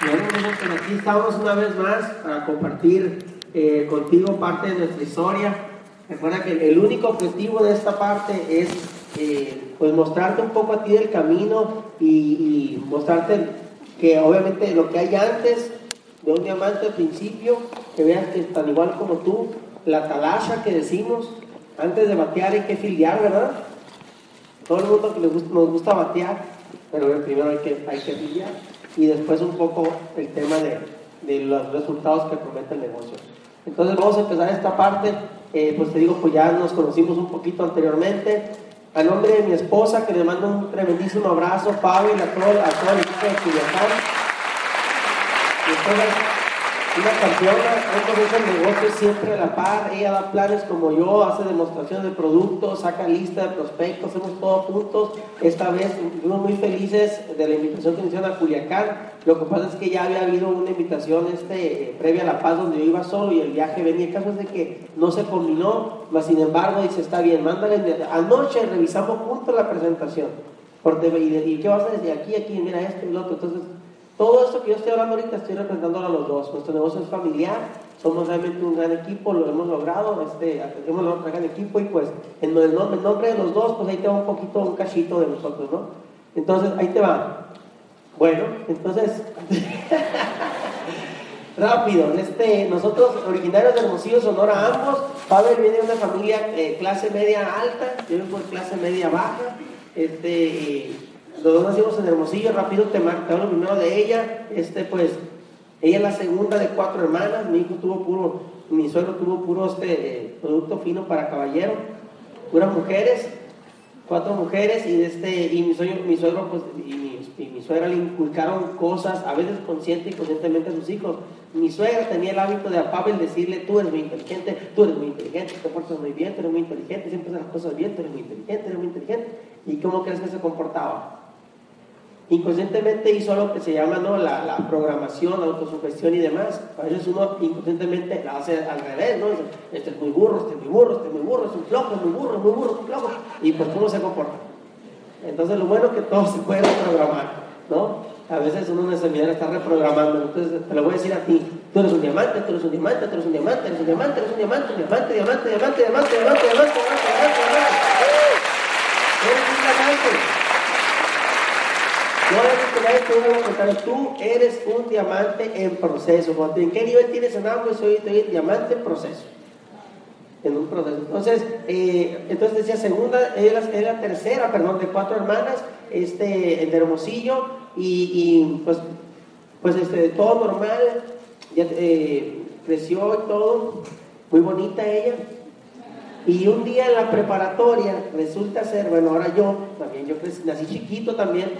Pues aquí estamos una vez más para compartir eh, contigo parte de nuestra historia. Recuerda que el único objetivo de esta parte es eh, pues mostrarte un poco a ti del camino y, mostrarte que obviamente lo que hay antes de un diamante al principio, que veas que tan igual como tú, la talasha que decimos, antes de batear hay que filiar, ¿verdad? Todo el mundo que nos gusta batear, pero primero hay que, hay que filiar y después un poco el tema de, de los resultados que promete el negocio. Entonces vamos a empezar esta parte, eh, pues te digo, pues ya nos conocimos un poquito anteriormente. A nombre de mi esposa, que le mando un tremendísimo abrazo, y a todo, a todo el equipo de Culiacán. Entonces, una campeona, hemos el negocio siempre a la par, ella da planes como yo, hace demostraciones de productos, saca lista de prospectos, hacemos todo juntos. Esta vez estuvimos muy felices de la invitación que hicieron a Culiacán. Lo que pasa es que ya había habido una invitación este, previa a La Paz donde yo iba solo y el viaje venía. El caso es de que no se combinó, mas sin embargo dice, está bien, mándale. Anoche revisamos juntos la presentación. Por TV, y, qué vas a? Aquí, aquí, mira esto y lo otro. Entonces, todo esto que yo estoy hablando ahorita estoy representando a los dos. Nuestro negocio es familiar, somos realmente un gran equipo, lo hemos logrado, este, hemos logrado un gran equipo y pues en el, nombre de los dos, pues ahí te va un poquito, un cachito de nosotros, ¿no? Entonces, ahí te va. Bueno, entonces, rápido, este, nosotros originarios de Hermosillo, Sonora, ambos, Pavel viene de una familia eh, clase media alta, yo vengo de clase media baja, este, los dos nacimos en Hermosillo, rápido te, hablo primero de ella, este pues, ella es la segunda de cuatro hermanas, mi hijo tuvo puro, mi suegro tuvo puro este producto fino para caballero, puras mujeres, cuatro mujeres y este y mi suegro, mi suegro pues, y mi, suegra le inculcaron cosas a veces consciente y conscientemente a sus hijos. Mi suegra tenía el hábito de a decirle tú eres muy inteligente tú eres muy inteligente te portas muy bien tú eres muy inteligente siempre haces las cosas bien tú eres muy inteligente eres muy inteligente y cómo crees que se comportaba inconscientemente hizo lo que se llama ¿no? la, programación, la autosugestión y demás. A veces uno inconscientemente la hace al revés, ¿no? Este es muy burro, este es muy burro, este es muy burro, es un flojo, es muy burro, muy burro, es un flojo. Y pues cómo se comporta. Entonces lo bueno es que todo se puede reprogramar, ¿no? A veces uno seminario está reprogramando. Entonces te lo voy a decir a ti. Tú eres un diamante, tú eres un diamante, tú eres un diamante, eres un diamante, eres un diamante, diamante, diamante, diamante, diamante, diamante, diamante, diamante, diamante, diamante. Eres un diamante. Tú eres un diamante en proceso. ¿En qué nivel tienes en agua? Soy, diamante en proceso. En un proceso. Entonces, eh, entonces decía segunda, es la, tercera, perdón, de cuatro hermanas, este, de Hermosillo, y, pues, pues este, todo normal, eh, creció y todo, muy bonita ella. Y un día en la preparatoria resulta ser, bueno, ahora yo, también yo nací chiquito también,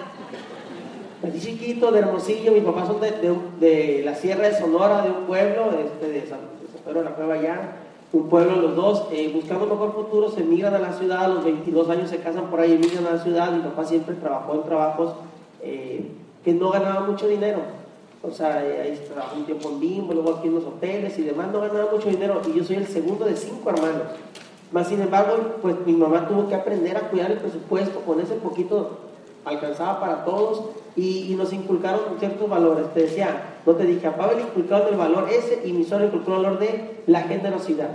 Nací chiquito de Hermosillo, mis papás son de, de, la Sierra de Sonora, de un pueblo, este, de, San, Pedro de la Cueva allá, un pueblo los dos, eh, buscando un mejor futuro, se migran a la ciudad, a los 22 años se casan por ahí, emigran a la ciudad, mi papá siempre trabajó en trabajos eh, que no ganaba mucho dinero, o sea, eh, ahí trabajó un tiempo en Bimbo, luego aquí en los hoteles y demás, no ganaba mucho dinero, y yo soy el segundo de cinco hermanos. Más sin embargo, pues mi mamá tuvo que aprender a cuidar el presupuesto con ese poquito alcanzaba para todos y, nos inculcaron ciertos valores. Te decía, no te dije, a Pablo inculcaron el valor ese y mi suegro inculcó el valor de la generosidad.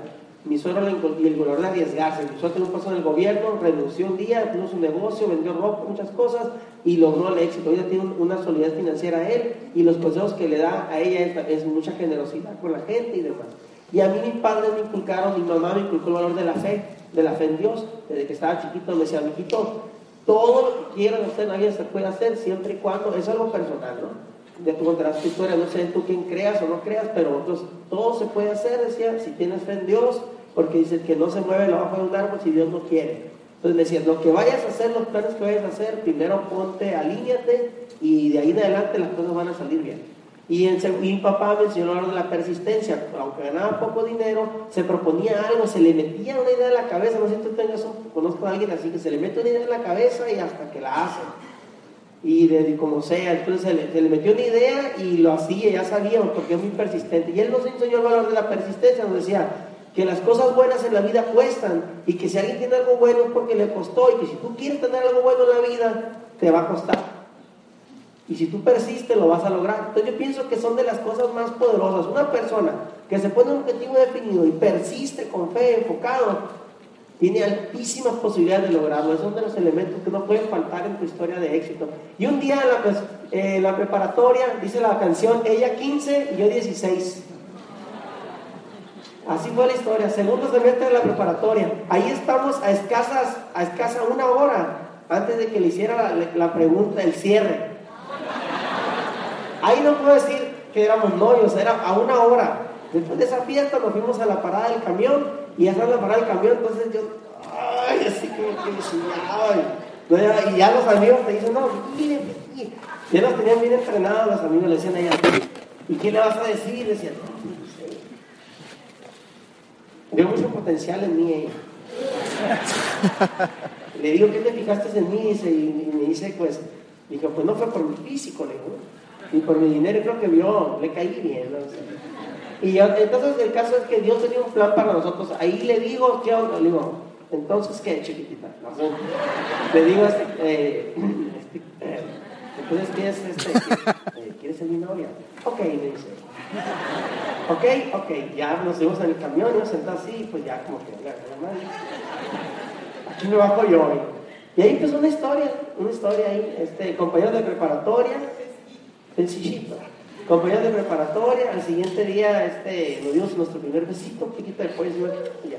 Mi suegro inculcó el valor de arriesgarse. Mi suegro tuvo un paso en el gobierno, renunció un día, tuvo su negocio, vendió ropa, muchas cosas y logró el éxito. Ella tiene una solidez financiera él y los consejos que le da a ella es, mucha generosidad con la gente y demás. Y a mí mis padres me inculcaron, mi mamá me inculcó el valor de la fe, de la fe en Dios. Desde que estaba chiquito me decía, mijito, todo lo que quieran hacer, nadie se puede hacer siempre y cuando es algo personal, ¿no? De tu contarás tu historia, no sé tú quién creas o no creas, pero entonces, todo se puede hacer, decía, si tienes fe en Dios, porque dice que no se mueve la hoja de un árbol si Dios no quiere. Entonces me decía, lo que vayas a hacer, los planes que vayas a hacer, primero ponte, alíñate y de ahí en adelante las cosas van a salir bien. Y, en, mi papá me enseñó de la persistencia. Aunque ganaba poco dinero, se proponía algo, se le metía una idea en la cabeza. No sé si tú tengas un, conozco a alguien así que se le mete una idea en la cabeza y hasta que la hace. Y de, como sea, entonces se le, metió una idea y lo hacía, ya sabía, porque es muy persistente. Y él nos enseñó el valor de la persistencia, nos decía que las cosas buenas en la vida cuestan y que si alguien tiene algo bueno es porque le costó y que si tú quieres tener algo bueno en la vida, te va a costar. Y si tú persistes, lo vas a lograr. Entonces yo pienso que son de las cosas más poderosas. Una persona que se pone un objetivo definido y persiste con fe, enfocado, tiene altísimas posibilidades de lograrlo. Esos son de los elementos que no pueden faltar en tu historia de éxito. Y un día la, eh, la preparatoria, dice la canción, ella 15 y yo 16. Así fue la historia, segundo semestre de la preparatoria. Ahí estamos a escasas, a escasa una hora antes de que le hiciera la, la pregunta, el cierre. Ahí no puedo decir que éramos novios, era a una hora. Después de esa fiesta nos fuimos a la parada del camión y ya la parada del camión, entonces yo, ay, así como que ay. Y ya los amigos te dicen, no, miren, ya los tenían bien entrenados los amigos, le decían a ella, ¿y qué le vas a decir? Decían, no, no sé. Veo mucho potencial en mí ella. le digo, ¿qué te fijaste en mí? Y, me dice, pues, dijo, pues no fue por mi físico, le digo y por mi dinero creo que vio, le caí bien. Y entonces el caso es que Dios tenía un plan para nosotros. Ahí le digo, ¿qué onda? Le digo, entonces, ¿qué, chiquitita? le digo, este, eh, este eh, entonces, ¿qué es este? Eh, ¿Quieres ser mi novia? Ok, me dice. Ok, ok, ya nos fuimos en el camión, yo sentado así, pues ya como que, aquí me bajo yo. Y ahí empezó una historia, una historia ahí, este, compañero de preparatoria, sencillito. Compañeros de preparatoria, al siguiente día este, nos dimos nuestro primer besito, un poquito después, ya.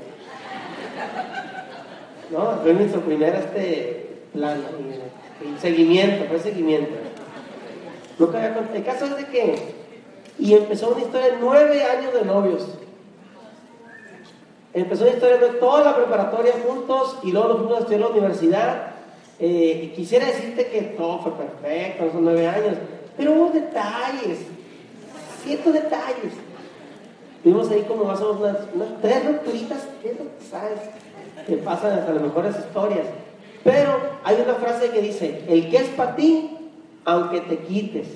¿No? Fue nuestro primer este, plan, y, seguimiento, fue seguimiento. el caso es de que, y empezó una historia de nueve años de novios. Empezó una historia de toda la preparatoria juntos y luego nos fuimos a estudiar la universidad. Eh, quisiera decirte que todo fue perfecto, esos nueve años pero hubo detalles, ciertos detalles. Tuvimos ahí como más o menos unas, unas tres rupturitas, ¿qué es lo que sabes? Que pasan hasta las mejores historias. Pero hay una frase que dice, el que es para ti, aunque te quites.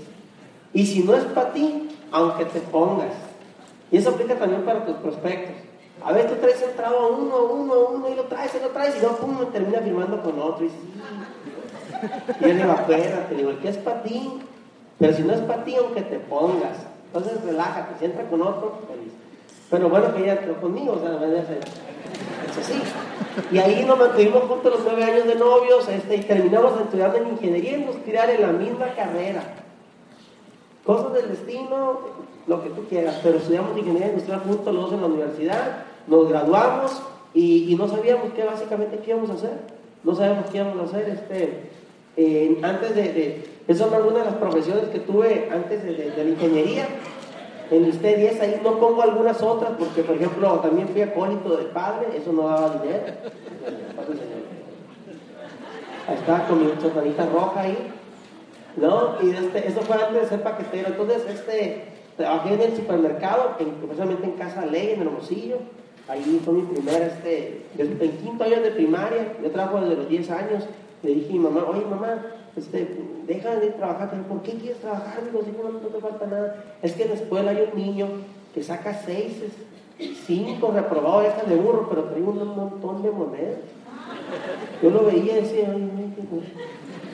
Y si no es para ti, aunque te pongas. Y eso aplica también para tus prospectos. A veces tú traes entrado a uno, a uno, a uno, y lo traes, y lo traes, y luego pum, termina firmando con otro. Y, y él le va, te digo, el que es para ti, pero si no es para ti, aunque te pongas, entonces relájate, si entra con otro, feliz. Pero bueno, que ella entró conmigo, o sea, es así. Y ahí nos mantuvimos juntos los nueve años de novios este, y terminamos estudiando en ingeniería industrial en la misma carrera. Cosas del destino, lo que tú quieras, pero estudiamos ingeniería industrial juntos los dos en la universidad, nos graduamos y, no sabíamos qué básicamente qué íbamos a hacer. No sabíamos qué íbamos a hacer. Este, antes de esas son algunas de las profesiones que tuve antes de, la ingeniería. En el T10 ahí no pongo algunas otras, porque por ejemplo también fui acólito del padre, eso no daba dinero. Ahí estaba con mi chocolita roja ahí. ¿No? Y este, eso fue antes de ser paquetero. Entonces, este, trabajé en el supermercado, en, en Casa Ley, en Hermosillo. Ahí fue mi primera, este, en quinto año de primaria, yo trabajo desde los 10 años. Le dije a mi mamá, oye mamá, este, deja de trabajar, ¿por qué quieres trabajar? Digo, no, no te falta nada. Es que en la escuela hay un niño que saca seis, cinco reprobados, deja de burro, pero trae un montón de monedas. Yo lo veía y decía,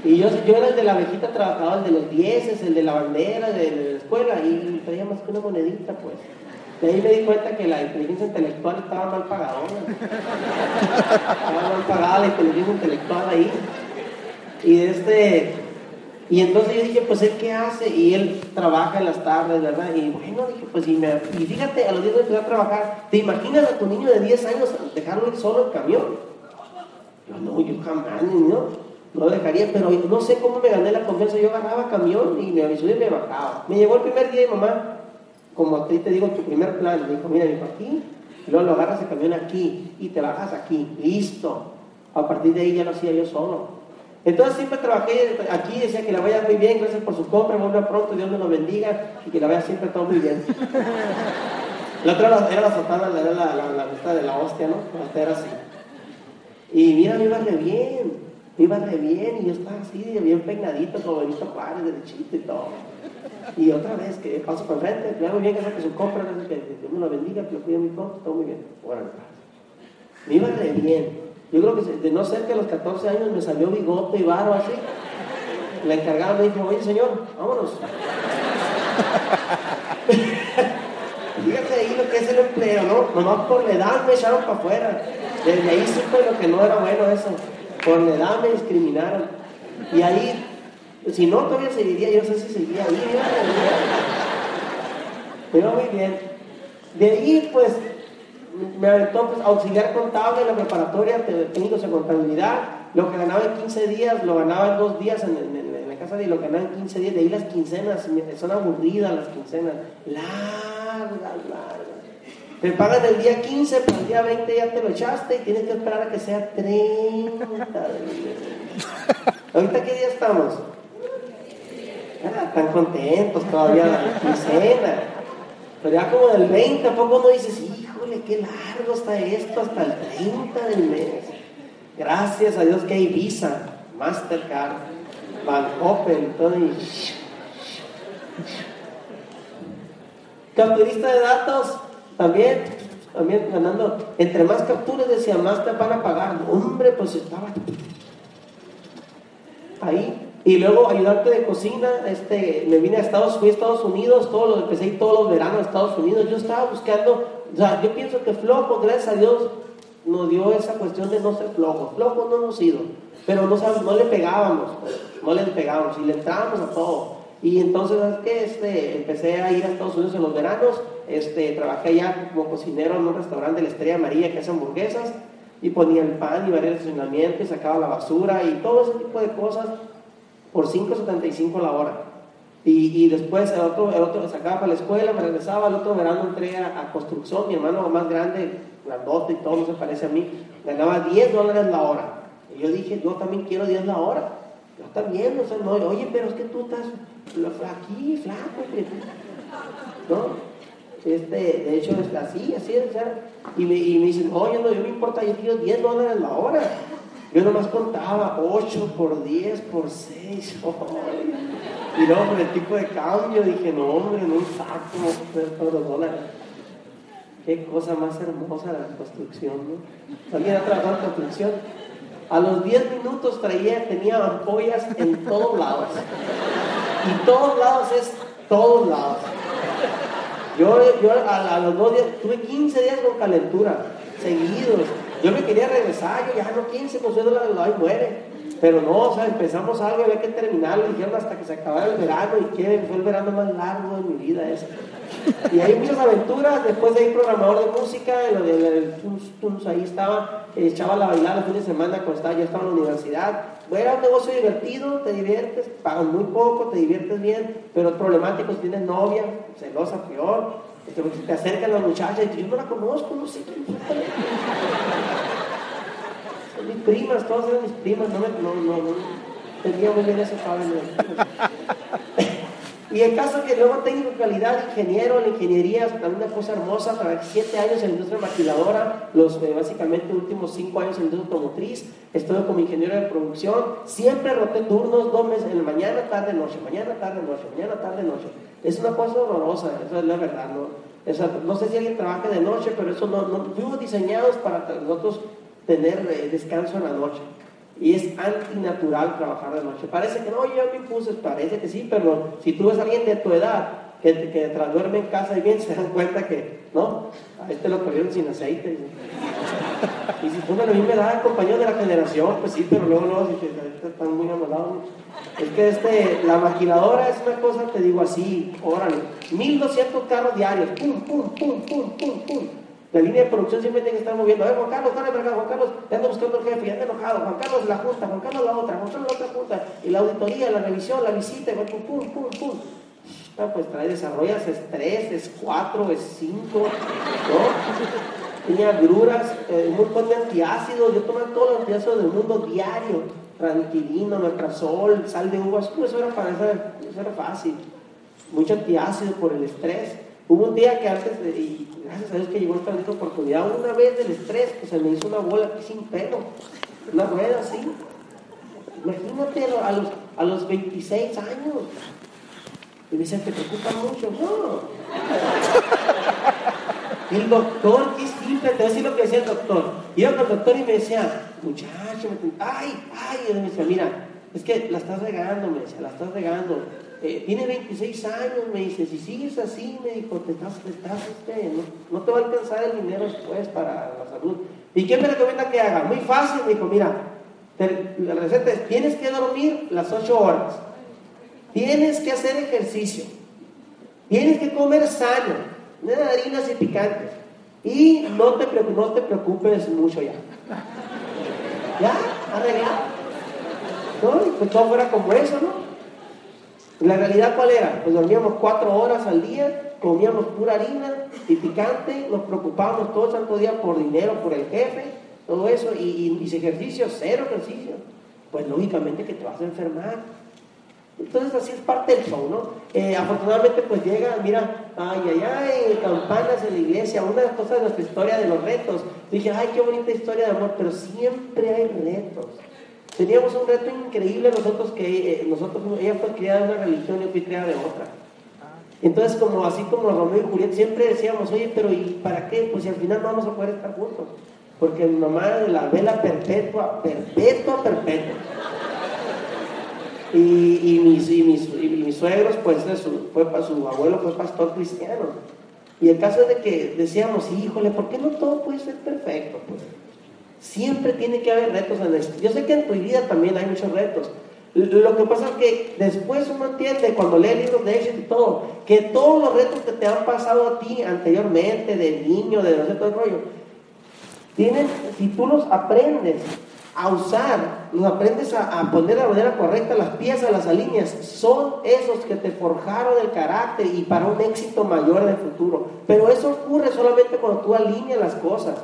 y yo, yo era el de la abejita trabajaba, el de los dieces, el de la bandera, de, de la escuela, y traía más que una monedita, pues. De ahí me di cuenta que la inteligencia intelectual estaba mal pagada. estaba mal pagada la inteligencia intelectual ahí. Y este, y entonces yo dije, pues él qué hace? Y él trabaja en las tardes, ¿verdad? Y bueno, dije, pues y, me, y fíjate, a los 10 años empezó a trabajar. ¿Te imaginas a tu niño de 10 años dejarlo ir solo en camión? Yo no, yo jamás, no, no dejaría, pero no sé cómo me gané la confianza. Yo agarraba camión y me avisó y me bajaba. Me llegó el primer día y mamá, como a ti te digo, tu primer plan, me dijo, mira, dijo aquí, y luego lo agarras el camión aquí y te bajas aquí, listo. A partir de ahí ya lo hacía yo solo. Entonces siempre trabajé aquí, decía que la vaya muy bien, gracias por su compra, vuelva pronto, Dios me lo bendiga y que la vaya siempre todo muy bien. La otra era la sotana, era la, la, la, de la hostia, ¿no? La era así. Y mira, me iba re bien, me iba re bien y yo estaba así, bien peinadito, como Benito Juárez, derechito y todo. Y otra vez que paso por frente, me hago bien, por su compra, que Dios me lo bendiga, que lo cuide muy pronto, todo muy bien. Bueno, me iba re bien. Yo creo que de no ser que a los 14 años me salió bigote y barba así. La encargada me dijo, oye señor, vámonos. Fíjate ahí lo que es el empleo, ¿no? Nomás por la edad me echaron para afuera. Desde ahí supe lo que no era bueno eso. Por la edad me discriminaron. Y ahí, si no, todavía seguiría, yo no sé si seguiría ahí. Pero muy bien. De ahí, pues, me aventó pues, auxiliar contable en la preparatoria, técnicos de contabilidad. Lo que ganaba en 15 días, lo ganaba en dos días en, la casa de lo que ganaba en 15 días. De ahí las quincenas, son aburridas las quincenas, largas, largas. Te pagan el día 15, para el día 20 ya te lo echaste y tienes que esperar a que sea 30. ¿Ahorita qué día estamos? Ah, están contentos todavía la quincena. Pero ya como del 20, ¿a poco no dices, híjole, qué largo está esto hasta el 30 del mes? Gracias a Dios que hay Visa, Mastercard, Van Open, todo y... Capturista de datos, también, también ganando. Entre más capturas decía, más te van a pagar. Hombre, pues estaba ahí y luego ayudante de cocina, este, me vine a Estados, fui a Estados Unidos, todos los, empecé todos los veranos a Estados Unidos. Yo estaba buscando, o sea, yo pienso que flojo, gracias a Dios, nos dio esa cuestión de no ser flojo. Flojo no hemos sido, pero no, no le pegábamos, no le pegábamos y le entrábamos a todo. Y entonces, ¿sabes qué? Este, empecé a ir a Estados Unidos en los veranos, este, trabajé allá como cocinero en un restaurante de la Estrella María que hace hamburguesas y ponía el pan y varios estacionamientos, sacaba la basura y todo ese tipo de cosas por 5.75 la hora. Y, después el otro, el otro sacaba para la escuela, me regresaba, el otro verano entré a, construcción, mi hermano más grande, grandote y todo, no se parece a mí, ganaba 10 dólares la hora. Y yo dije, yo también quiero 10 la hora. Yo también, o sea, no, oye, pero es que tú estás aquí, flaco, ¿no? Este, de hecho, es así, así, o sea, y me, y me dicen, no, yo me importa, yo quiero 10 dólares la hora. Yo nomás contaba 8 por 10 por 6. Y luego por el tipo de cambio dije, no hombre, en un saco, todos los dólares. Qué cosa más hermosa la construcción, ¿no? ¿Alguien ha trabajado en construcción? A los 10 minutos traía, tenía ampollas en todos lados. Y todos lados es todos lados. Yo, yo a, a los dos días, tuve 15 días con calentura, seguidos. Yo me quería regresar, yo ya no 15, pues la ahí muere. Pero no, o sea, empezamos algo y había que terminarlo, dijeron hasta que se acabara el verano y que fue el verano más largo de mi vida ese. Y hay muchas aventuras, después de ir programador de música, lo del tuns, ahí estaba, echaba la bailar el fin de semana cuando estaba, ya estaba en la universidad. Bueno, era un negocio divertido, te diviertes, pagan muy poco, te diviertes bien, pero es problemático tienes novia, celosa, peor. Este, te acercan las muchachas y yo no la conozco, no sé Son mis primas, todas eran mis primas, no, no, no, no tenía muy bien eso, saben. Y el caso que luego técnico de calidad, ingeniero en ingeniería, una cosa hermosa, trabajé siete años en la industria maquiladora, los eh, básicamente últimos cinco años en la industria automotriz, estuve como ingeniero de producción, siempre roté turnos, dos meses, en la mañana, tarde, noche, mañana, tarde, noche, mañana, tarde, noche. Es una cosa horrorosa, eso es la verdad, ¿no? no sé si alguien trabaja de noche, pero eso no fuimos diseñados para nosotros tener eh, descanso en la noche. Y es antinatural trabajar de noche. Parece que no, yo me impuse, parece que sí, pero si tú ves a alguien de tu edad que, que tras duerme en casa y bien, se dan cuenta que, no, a este lo corrieron sin aceite. Y si tú me lo me da compañero de la generación, pues sí, pero luego, luego, si están muy amolados. Es que este, la maquinadora es una cosa, te digo así, órale, 1200 carros diarios, pum, pum, pum, pum, pum, pum. La línea de producción siempre tiene que estar moviendo. A ver, Juan Carlos, dale para Juan Carlos, ya anda buscando el jefe, ya anda enojado. Juan Carlos la junta, Juan Carlos la otra, Juan Carlos la otra junta. Y la auditoría, la revisión, la visita, pum, pum, pum, pum. Ah, pues trae, desarrollas es 3, es 4, es 5, ¿no? Tenía agruras, eh, un montón de antiácidos, yo tomaba todos los antiácidos del mundo diario. ranitidina, metrazol, sal de uvas, pues eso era para eso, eso era fácil. Mucho antiácido por el estrés. Hubo un día que antes, de, y gracias a Dios que llegó esta oportunidad, una vez del estrés, que se me hizo una bola aquí sin pelo, una rueda así. Imagínate a los, a los 26 años. Y me dicen, ¿te preocupa mucho? No. El doctor, qué simple, te voy a decir lo que decía el doctor. Iba con el doctor y me decía, muchacho, ay, ay, y me decía, mira, es que la estás regando, me decía, la estás regando. Eh, tiene 26 años, me dice, si sigues así, me dijo, te estás, te estás, este, no, te va a alcanzar el dinero después para la salud. ¿Y qué me recomienda que haga? Muy fácil, me dijo, mira, la receta es, tienes que dormir las 8 horas, tienes que hacer ejercicio, tienes que comer sano, nada de harinas y picantes, y no te, no te preocupes mucho ya. ¿Ya? ¿Arreglado? ¿No? Pues todo fuera como eso, ¿no? La realidad cuál era? Pues dormíamos cuatro horas al día, comíamos pura harina y picante, nos preocupábamos todo el santo día por dinero, por el jefe, todo eso, y, y, ejercicio, cero ejercicio. Pues lógicamente que te vas a enfermar. Entonces así es parte del show, ¿no? Eh, afortunadamente pues llega, mira, ay, ay, ay, campanas en la iglesia, una de las cosas de nuestra historia de los retos. Dije, ay, qué bonita historia de amor, pero siempre hay retos. Teníamos un reto increíble nosotros que eh, nosotros, ella fue criada en una religión y yo fui criada de otra. Entonces, como así como Romeo y Julieta, siempre decíamos, oye, pero ¿y para qué? Pues si al final no vamos a poder estar juntos. Porque mi mamá la vela perpetua, perpetua, perpetua. Y, mis, y, mis, y mis, suegros, pues su, fue, su abuelo fue pastor cristiano. Y el caso es de que decíamos, híjole, ¿por qué no todo puede ser perfecto? Pues siempre tiene que haber retos en esto. Yo sé que en tu vida también hay muchos retos. Lo que pasa es que después uno entiende, cuando lee libros de éxito y todo, que todos los retos que te han pasado a ti anteriormente, de niño, de no sé todo el rollo, tienen, si tú los aprendes a usar, los aprendes a, poner de la manera correcta las piezas, las alineas, son esos que te forjaron el carácter y para un éxito mayor en el futuro. Pero eso ocurre solamente cuando tú alineas las cosas.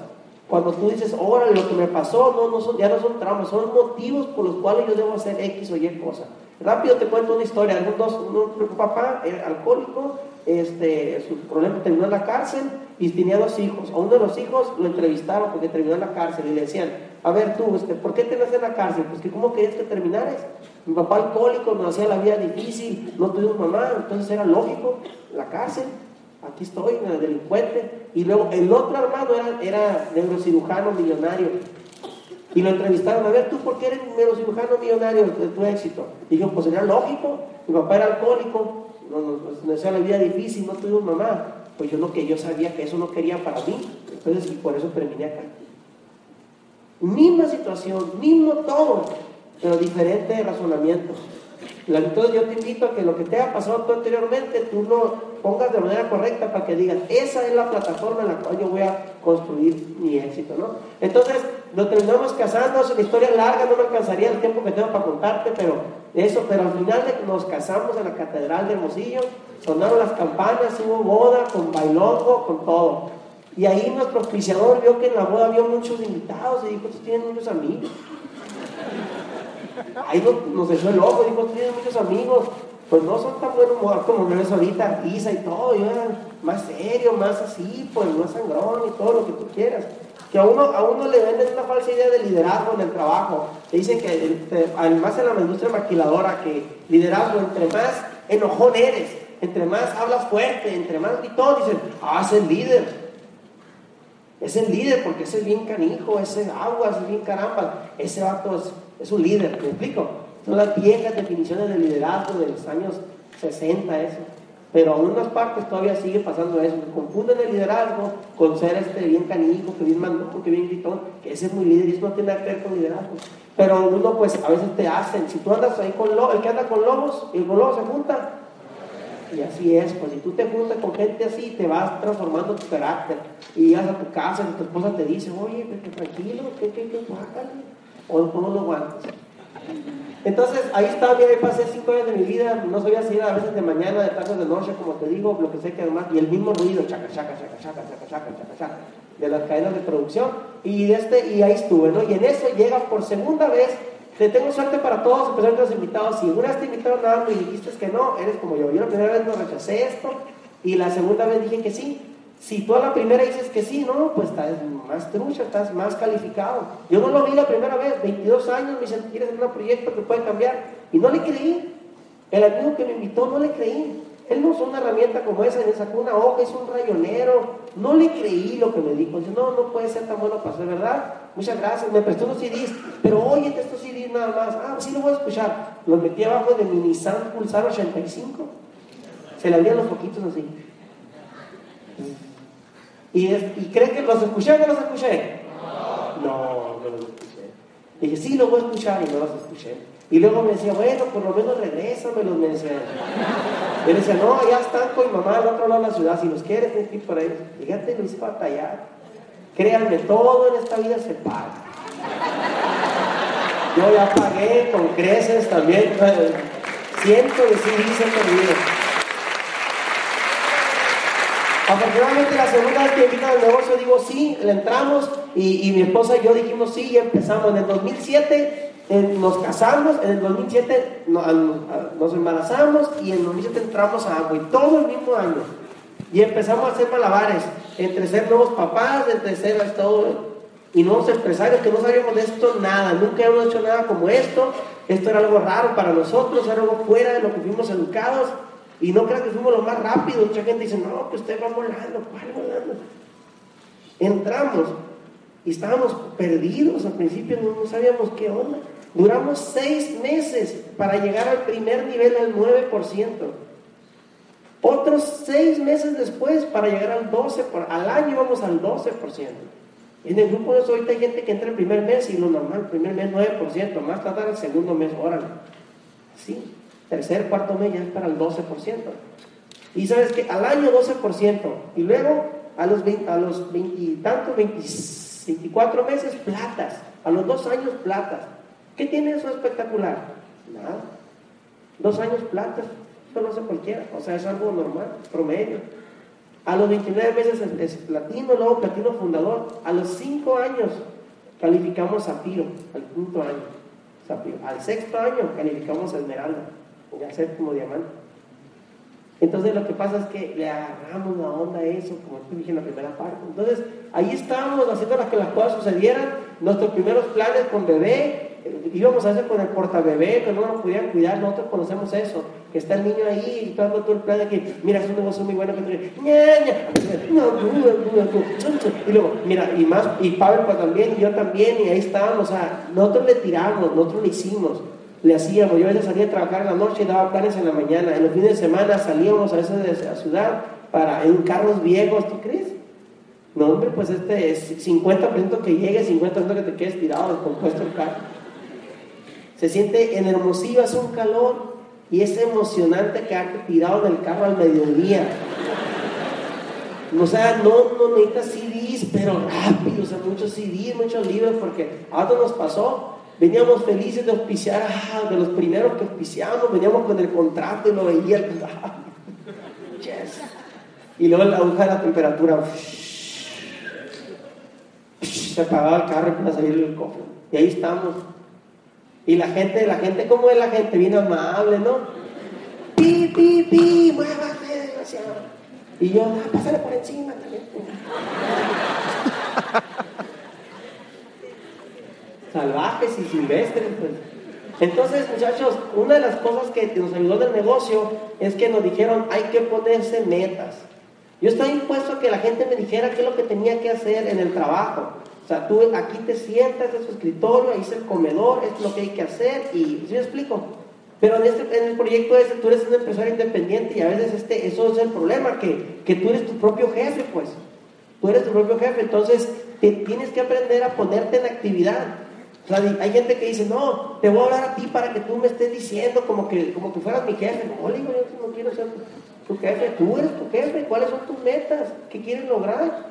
Cuando tú dices, órale, lo que me pasó, no, no son, ya no son traumas, son motivos por los cuales yo debo hacer X o Y cosa. Rápido te cuento una historia. Un, papá era alcohólico, este, su problema terminó en la cárcel y tenía dos hijos. A uno de los hijos lo entrevistaron porque terminó en la cárcel y le decían, a ver tú, este, ¿por qué te vas en la cárcel? Pues que cómo querías que terminaras. Mi papá alcohólico nos hacía la vida difícil, no tuvimos mamá, entonces era lógico, la cárcel. Aquí estoy, delincuente. Y luego el otro hermano era, era neurocirujano millonario. Y lo entrevistaron, a ver, ¿tú por qué eres neurocirujano millonario de tu éxito? Y pues era lógico, mi papá era alcohólico, nos, nos, hacía la vida difícil, no tuvimos mamá. Pues yo no que yo sabía que eso no quería para mí, entonces por eso terminé acá. Misma situación, mismo todo, pero diferente razonamiento. Entonces yo te invito a que lo que te haya pasado tú anteriormente, tú lo pongas de manera correcta para que digas, esa es la plataforma en la cual yo voy a construir mi éxito, ¿no? Entonces, nos terminamos casando, es una historia larga, no me alcanzaría el tiempo que tengo para contarte, pero eso, pero al final nos casamos en la Catedral de Hermosillo, sonaron las campanas, hubo boda con bailongo, con todo. Y ahí nuestro auspiciador vio que en la boda había muchos invitados y dijo, tú tienes muchos amigos. Ahí nos, echó el ojo, dijo, tú tienes muchos amigos. Pues no son tan buenos como me ves ahorita, risa y todo. Yo era más serio, más así, pues más sangrón y todo lo que tú quieras. Que a uno, a uno le venden una falsa idea de liderazgo en el trabajo. Te dicen que, además en la industria maquiladora, que liderazgo, entre más enojón eres, entre más hablas fuerte, entre más gritón, dicen, ah, es el líder. Es el líder porque ese es bien canijo, ese agua, ese es bien caramba. Ese vato es, es un líder, ¿me explico? Son las viejas definiciones de liderazgo de los años 60, eso. Pero en unas partes todavía sigue pasando eso. Confunden el liderazgo con ser este bien canijo, que bien mandó, que bien gritón, que ese es muy líder y eso no tiene nada que ver con liderazgo. Pero uno, pues a veces te hacen. Si tú andas ahí con lobos, el que anda con lobos y con lobos se junta, y así es, pues si tú te juntas con gente así, te vas transformando tu carácter. Y llegas a tu casa y tu esposa te dice, oye, tranquilo, que, que, que, O no lo aguantas. Entonces, ahí está, mira, pasé cinco años de mi vida, no sabía si era a veces de mañana, de tarde, de noche, como te digo, lo que sé que además, y el mismo ruido, chaca, chaca, chaca, chaca, chaca, chaca, chaca, chaca, de las cadenas de producción, y, este, y ahí estuve, ¿no? Y en eso llega por segunda vez te tengo suerte para todos, empezaron los invitados. Si una vez te invitaron a algo y dijiste que no, eres como yo. Yo la primera vez no rechacé esto y la segunda vez dije que sí. Si tú a la primera dices que sí, no, pues estás más trucha, estás más calificado. Yo no lo vi la primera vez, 22 años, me dicen, ¿quieres hacer un proyecto que puede cambiar? Y no le creí. El amigo que me invitó no le creí. Él no usó una herramienta como esa, me sacó una hoja, es un rayonero. No le creí lo que me dijo. Dice, no, no puede ser tan bueno para ser verdad. Muchas gracias. Me prestó unos CDs, pero oye, estos CDs nada más. Ah, sí lo voy a escuchar. Los metí abajo de mi Nissan Pulsar 85. Se le abrían los poquitos así. Y, y que los escuché o no los escuché. No, no los escuché. Y dije, sí, los voy a escuchar y no los escuché. Y luego me decía, bueno, por lo menos regrésamelos, me decía. Y decía, no, ya están con mi mamá al otro lado de la ciudad, si los quieres, tienes que ir por ahí. Fíjate, lo hice batallar. Créanme, todo en esta vida se paga. Yo ya pagué con creces también, cientos de CDs he perdido. Afortunadamente la segunda vez que invito al negocio digo sí, le entramos y, y mi esposa y yo dijimos sí y empezamos. En el 2007 nos casamos, en el 2007 nos, embarazamos y en el 2007 entramos a agua y todo el mismo año. Y empezamos a hacer malabares, entre ser nuevos papás, entre ser todo, y nuevos empresarios que no sabíamos de esto nada, nunca habíamos hecho nada como esto, esto era algo raro para nosotros, era algo fuera de lo que fuimos educados, y no crean que fuimos lo más rápido, mucha gente dice, no, que usted va volando, ¿cuál volando? Entramos y estábamos perdidos al principio, no sabíamos qué onda. Duramos seis meses para llegar al primer nivel, al 9%. Otros seis meses después para llegar al 12%, al año vamos al 12%. En el grupo de ahorita hay gente que entra el primer mes y lo normal, primer mes 9%, más tardar el segundo mes, órale. Sí, tercer, cuarto mes ya es para el 12%. Y sabes que al año 12%, y luego a los 20, a los 20 tantos, 24 meses, platas, a los dos años, platas. ¿Qué tiene eso espectacular? Nada. Dos años plata, eso no hace cualquiera, o sea, es algo normal, promedio. A los 29 meses es, platino, luego platino fundador. A los 5 años calificamos zafiro, al quinto año, zafiro. Al sexto año calificamos esmeralda, y al séptimo diamante. Entonces lo que pasa es que le agarramos la onda a eso, como te dije en la primera parte. Entonces ahí estábamos haciendo las que las cosas sucedieran, nuestros primeros planes con bebé, íbamos a hacer con el portabebé, que no lo podían cuidar, nosotros conocemos eso, que está el niño ahí y todo, todo el plan de que, mira, es un negocio muy bueno que tiene, y luego, mira, y más, y Pablo pues, también, y yo también, y ahí estábamos, o sea, nosotros le tiramos, nosotros le hicimos, le hacíamos, yo a veces salía a trabajar en la noche y daba planes en la mañana, en los fines de semana salíamos a veces de la ciudad para, en carros viejos, ¿tú crees? No, hombre, pues este es 50% que llegue, 50% que te quedes tirado, descompuesto el carro. Se siente en Hermosillo, hace un calor y es emocionante quedarte tirado en el carro al mediodía. O sea, no, no necesitas CDs, pero rápido, o sea, muchos CDs, muchos libros, porque ahora nos pasó. Veníamos felices de auspiciar, ah, de los primeros que auspiciamos, veníamos con el contrato y lo veía, ah, y luego la aguja de la temperatura, se apagaba el carro y empezaba a salir el cofre. Y ahí estamos, y la gente, la gente, ¿cómo es la gente? Bien amable, ¿no? Pi, pi, pi, muévate, desgraciado. Y yo, ah, pásale por encima también. Salvajes y silvestres, pues. Entonces, muchachos, una de las cosas que nos ayudó del negocio es que nos dijeron, hay que ponerse metas. Yo estaba impuesto a que la gente me dijera qué es lo que tenía que hacer en el trabajo. O sea, tú aquí te sientas en su escritorio, ahí es el comedor, esto es lo que hay que hacer y ¿sí me explico? Pero en, este, en el proyecto ese tú eres un empresario independiente y a veces este, eso es el problema, que, que tú eres tu propio jefe, pues. Tú eres tu propio jefe, entonces te tienes que aprender a ponerte en actividad. Hay gente que dice, no, te voy a hablar a ti para que tú me estés diciendo como que, como que fueras mi jefe. No, digo, yo no quiero ser tu jefe, tú eres tu jefe, ¿cuáles son tus metas? ¿Qué quieres lograr?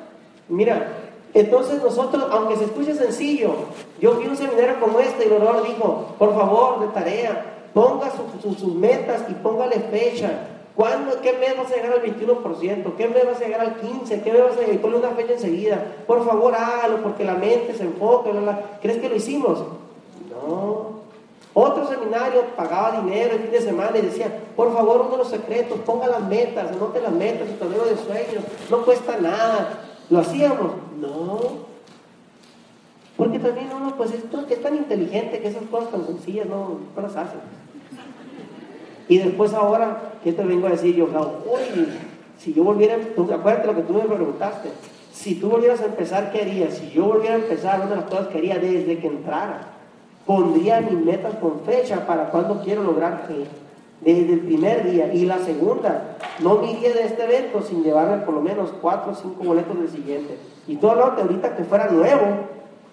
Mira, entonces nosotros, aunque se escuche sencillo, yo a un seminario como este y el orador dijo, por favor, de tarea, ponga sus metas y póngale fecha. ¿Cuándo, ¿Qué mes vas a llegar al 21%? ¿Qué mes vas a llegar al 15%? ¿Qué mes vas a llegar? Ponle una fecha enseguida. Por favor, hágalo porque la mente se enfoca. ¿Crees que lo hicimos? No. Otro seminario pagaba dinero el fin de semana y decía, por favor, uno de los secretos, ponga las metas, anote las metas, su tablero de sueños, no cuesta nada. ¿Lo hacíamos? No. Porque también uno, pues, es, tan inteligente que esas cosas tan sencillas no, no las hace. Y después ahora, ¿qué te vengo a decir yo? Oye, si yo volviera, tú, acuérdate lo que tú me preguntaste, si tú volvieras a empezar, ¿qué harías? Si yo volviera a empezar, una de las cosas que haría desde que entrara, pondría mis metas con fecha para cuando quiero lograr que desde el primer día. Y la segunda, no me iría de este evento sin llevarme por lo menos cuatro o cinco boletos del siguiente. Y lo que ahorita que fuera nuevo,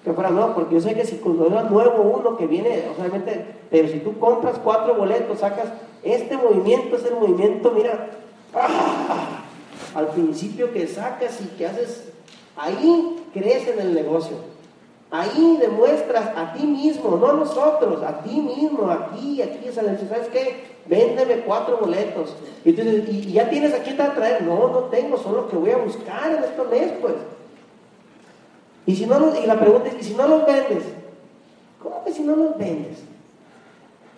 que fuera nuevo, porque yo sé que si cuando era nuevo uno que viene, obviamente, pero si tú compras cuatro boletos, sacas, este movimiento es el movimiento, mira, ¡ah! al principio que sacas y que haces, ahí crees en el negocio. Ahí demuestras a ti mismo, no a nosotros, a ti mismo, aquí, aquí, ¿sabes qué? Véndeme cuatro boletos. Y, entonces, y, ya tienes aquí te traer. No, no tengo, son los que voy a buscar en este mes, pues. Y, si no y la pregunta es, ¿y si no los vendes? ¿Cómo que si no los vendes?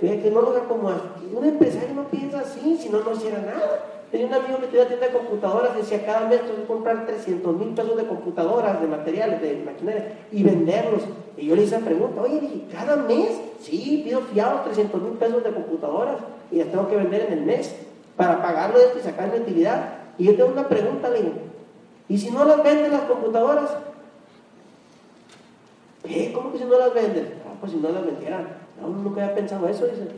Que no lo como un empresario no piensa así, si no, no hiciera nada. Tenía un amigo que tenía tienda de computadoras, decía, cada mes tengo que comprar 300 mil pesos de computadoras, de materiales, de maquinaria, y venderlos. Y yo le hice la pregunta, oye, dije, ¿cada mes? Sí, pido fiados 300 mil pesos de computadoras, y las tengo que vender en el mes, para pagarlo de esto y sacar mi utilidad. Y yo tengo una pregunta, le digo, ¿y si no las venden las computadoras? ¿Qué? ¿Cómo que si no las venden? Ah, pues si no las vendieran. No, nunca había pensado eso, dice.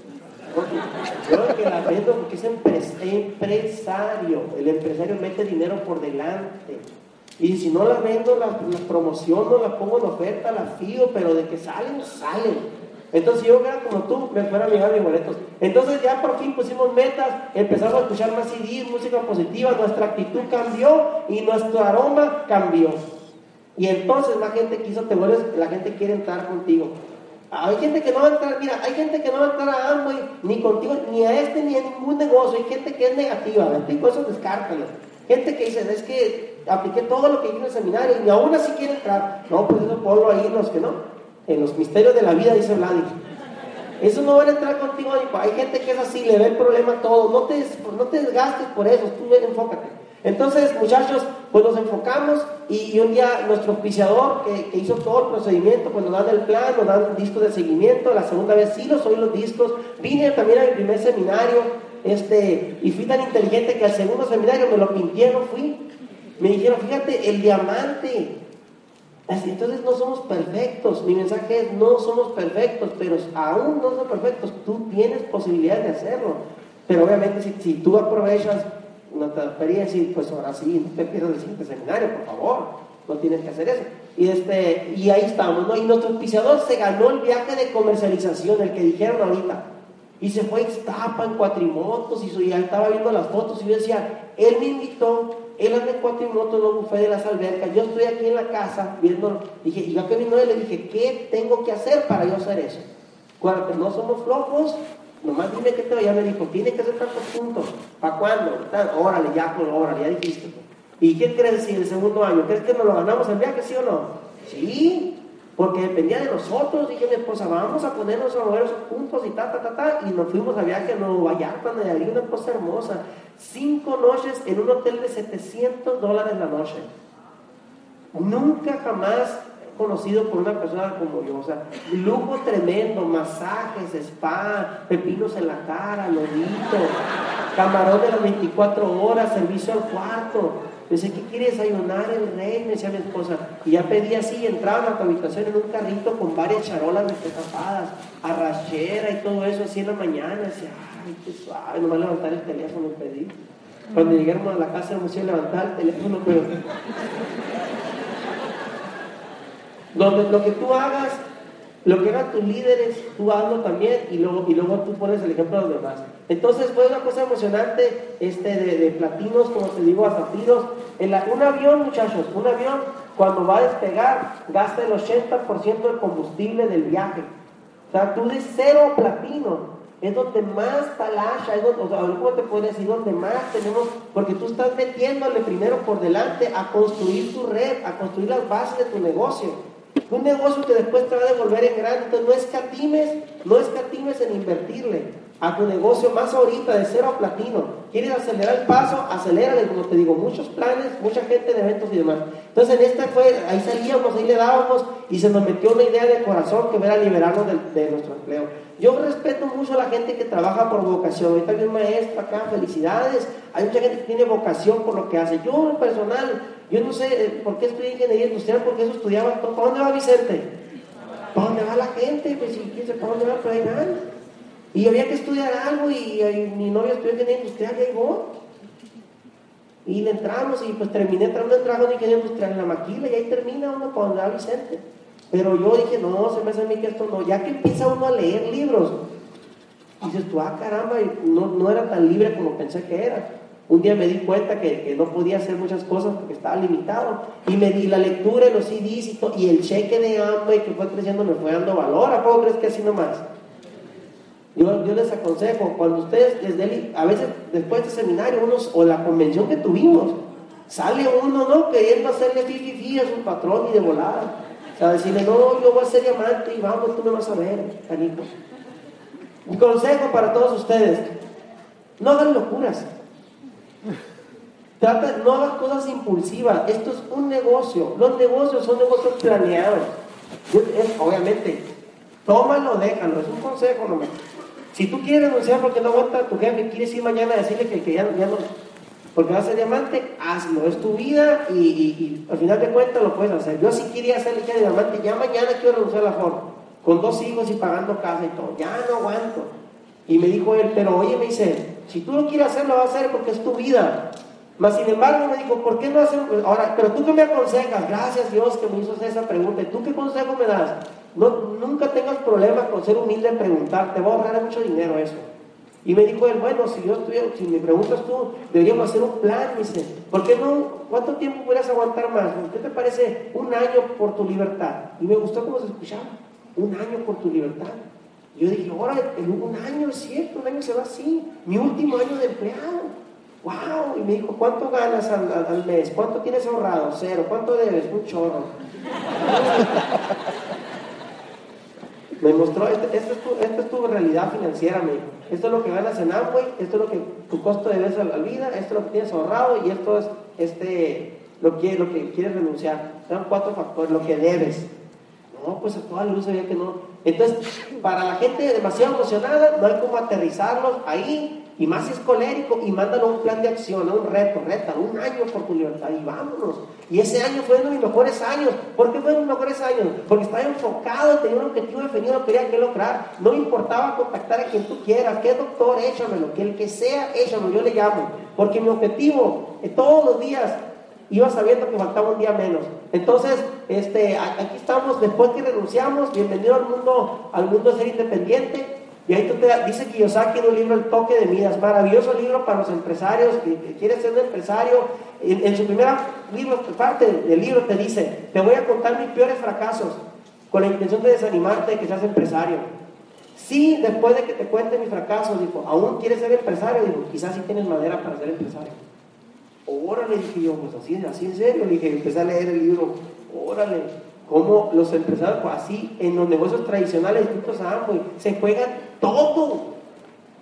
Creo que la vendo porque es empresario. El empresario mete dinero por delante. Y si no la vendo, las la promociono, la pongo en oferta, la fío, pero de que salen, salen. Entonces yo era como tú, me fuera a llevar mis boletos. Entonces ya por fin pusimos metas, empezamos a escuchar más CDs, música positiva, nuestra actitud cambió y nuestro aroma cambió. Y entonces la gente quiso, te vuelves, la gente quiere entrar contigo. Hay gente que no va a entrar, mira, hay gente que no va a entrar a Amway, ni contigo, ni a este, ni a ningún negocio. Hay gente que es negativa, ¿me explico? Eso descártalo. Gente que dice, es que apliqué todo lo que dije en el seminario y aún así quiere entrar. No, pues eso ponlo ahí en los que no. En los misterios de la vida, dice Vladik. Eso no va a entrar contigo. Hay gente que es así, le ve el problema todo. No te, no te desgastes por eso, tú enfócate. Entonces, muchachos, pues nos enfocamos y, un día nuestro auspiciador que, hizo todo el procedimiento, pues nos dan el plan, nos dan discos de seguimiento, la segunda vez sí los oí los discos, vine también a mi primer seminario, este, y fui tan inteligente que al segundo seminario me lo pintieron, fui, me dijeron, fíjate, el diamante, entonces no somos perfectos, mi mensaje es, no somos perfectos, pero aún no somos perfectos, tú tienes posibilidad de hacerlo, pero obviamente si tú aprovechas nuestra experiencia y pues ahora sí, no te pierdas el siguiente seminario, por favor, no tienes que hacer eso. Y, este, y ahí estamos, ¿no? Y nuestro auspiciador se ganó el viaje de comercialización, el que dijeron ahorita. Y se fue a Iztapa en cuatrimotos y ya estaba viendo las fotos y yo decía, él me invitó, él anda en cuatrimotos en un de las albercas, yo estoy aquí en la casa viendo, dije, y yo vino él le dije, ¿qué tengo que hacer para yo hacer eso? Cuando no somos flojos, Nomás dime que te vaya, me dijo, tiene que hacer tantos puntos. ¿Para cuándo? Órale, ya, pues, órale, ya dijiste. ¿Y qué crees si el segundo año? ¿Crees que nos lo ganamos en viaje, sí o no? Sí, porque dependía de nosotros. Dije mi esposa, vamos a ponernos a mover esos puntos y ta, ta, ta, ta. Y nos fuimos a viaje a Nueva York, donde había una cosa hermosa. Cinco noches en un hotel de 700 dólares la noche. Nunca jamás conocido por una persona como yo. O sea, lujo tremendo, masajes, spa, pepinos en la cara, lodito, camarón de las 24 horas, servicio al cuarto. Dice, ¿qué quiere desayunar el rey? Me decía mi esposa. Y ya pedí así, entraba a la habitación en un carrito con varias charolas de tapadas, arrachera y todo eso así en la mañana. Decía, ay, qué suave, nomás levantar el teléfono pedí. Cuando llegamos a la casa, no sé levantar el teléfono, pero donde lo que tú hagas, lo que hagan tus líderes, tú hazlo también y luego, y luego tú pones el ejemplo a los demás. Entonces fue una cosa emocionante este, de, platinos, como te digo, a zafiros. En un avión, muchachos, un avión cuando va a despegar gasta el 80% del combustible del viaje. O sea, tú de cero platino es donde más talasha, es donde, o sea, ¿cómo te puedo decir? Donde más tenemos, porque tú estás metiéndole primero por delante a construir tu red, a construir las bases de tu negocio. Un negocio que después te va a devolver en grande. Entonces no escatimes, no escatimes en invertirle a tu negocio más ahorita, de cero a platino. ¿Quieres acelerar el paso? Acelérale, como te digo, muchos planes, mucha gente de eventos y demás. Entonces en esta fue, ahí salíamos, ahí le dábamos y se nos metió una idea de corazón que era liberarnos de, nuestro empleo. Yo respeto mucho a la gente que trabaja por vocación. Ahorita hay un maestro acá, felicidades. Hay mucha gente que tiene vocación por lo que hace. Yo, en personal, yo no sé eh, por qué estudié ingeniería industrial, porque eso estudiaba. ¿Para dónde va Vicente? ¿Para dónde va la gente? Pues si ¿para dónde va? Pero ahí van. Y había que estudiar algo y, mi novia estudió ingeniería industrial y ahí Y le entramos y pues terminé entrando en trabajo de ingeniería industrial en la maquila y ahí termina uno con la Vicente. Pero yo dije, no, se me hace a mí que esto no. Ya que empieza uno a leer libros, dices tú, ah, caramba, no, no era tan libre como pensé que era. Un día me di cuenta que, no podía hacer muchas cosas porque estaba limitado. Y me di la lectura y los CDs y, y el cheque de hambre que fue creciendo me fue dando valor. ¿A poco crees que así nomás? Yo, les aconsejo, cuando ustedes, desde a veces después de este seminario, o la convención que tuvimos, sale uno, ¿no? Queriendo hacerle fifi a su patrón y de volada. O sea, decirle, no, yo voy a ser diamante y vamos, tú me vas a ver, canito. Un consejo para todos ustedes, no hagan locuras. Trata, no hagas cosas impulsivas. Esto es un negocio. Los negocios son negocios planeados. obviamente, tómalo, déjalo. Es un consejo nomás. Si tú quieres renunciar porque no aguanta tu jefe, quieres ir mañana a decirle que, ya, no, porque vas a ser diamante, hazlo, es tu vida y, al final de cuentas lo puedes hacer. Yo sí quería ser de diamante, ya mañana quiero renunciar a la Ford, con dos hijos y pagando casa y todo, ya no aguanto. Y me dijo él, pero oye, me dice, si tú no quieres hacerlo, vas a hacer porque es tu vida. Mas sin embargo me dijo, ¿por qué no hacer? Ahora, pero tú que me aconsejas, gracias Dios que me hizo esa pregunta, ¿y tú qué consejo me das? No, nunca tengas problemas con ser humilde en preguntar, te va a ahorrar mucho dinero eso. Y me dijo él, bueno, si yo estoy, si me preguntas tú, deberíamos hacer un plan, dice, ¿por qué no? ¿Cuánto tiempo podrías aguantar más? ¿Qué te parece un año por tu libertad? Y me gustó cómo se escuchaba, un año por tu libertad. yo dije, ahora, un año es cierto, un año se va así, mi último año de empleado. ¡Wow! Y me dijo, ¿cuánto ganas al, al mes? ¿Cuánto tienes ahorrado? Cero. ¿Cuánto debes? Un chorro. Me mostró, esta este es, tu, realidad financiera, me Esto es lo que ganas en Amway, esto es lo que tu costo de vez a la vida, esto es lo que tienes ahorrado y esto es este, lo, que, lo que quieres renunciar. Son cuatro factores, lo que debes. No, pues a toda luz sabía que no. Entonces, para la gente demasiado emocionada, no hay como aterrizarlos ahí y más es colérico y mándalo un plan de acción, a un reto, reta, un año por tu libertad y vámonos. Y ese año fue uno de mis mejores años. ¿Por qué fue uno de mis mejores años? Porque estaba enfocado, tenía un objetivo definido, quería que lograr. No me importaba contactar a quien tú quieras, qué doctor, échamelo, que el que sea, échamelo, yo le llamo. Porque mi objetivo, eh, todos los días, iba sabiendo que faltaba un día menos. Entonces, este, aquí estamos, después que renunciamos, bienvenido al mundo, al mundo de ser independiente. Y ahí tú te, dice Kiyosaki en un libro El toque de Midas, maravilloso libro para los empresarios que, que ser un empresario. En, su primera parte del libro te dice, te voy a contar mis peores fracasos con la intención de desanimarte de que seas empresario. Sí, después de que te cuente mis fracasos, dijo, ¿aún quieres ser empresario? Dijo, quizás sí tienes madera para ser empresario. Órale, dije yo, pues así, así en serio, dije, empecé a leer el libro, órale, como los empresarios, pues así, en los negocios tradicionales, se juegan todo,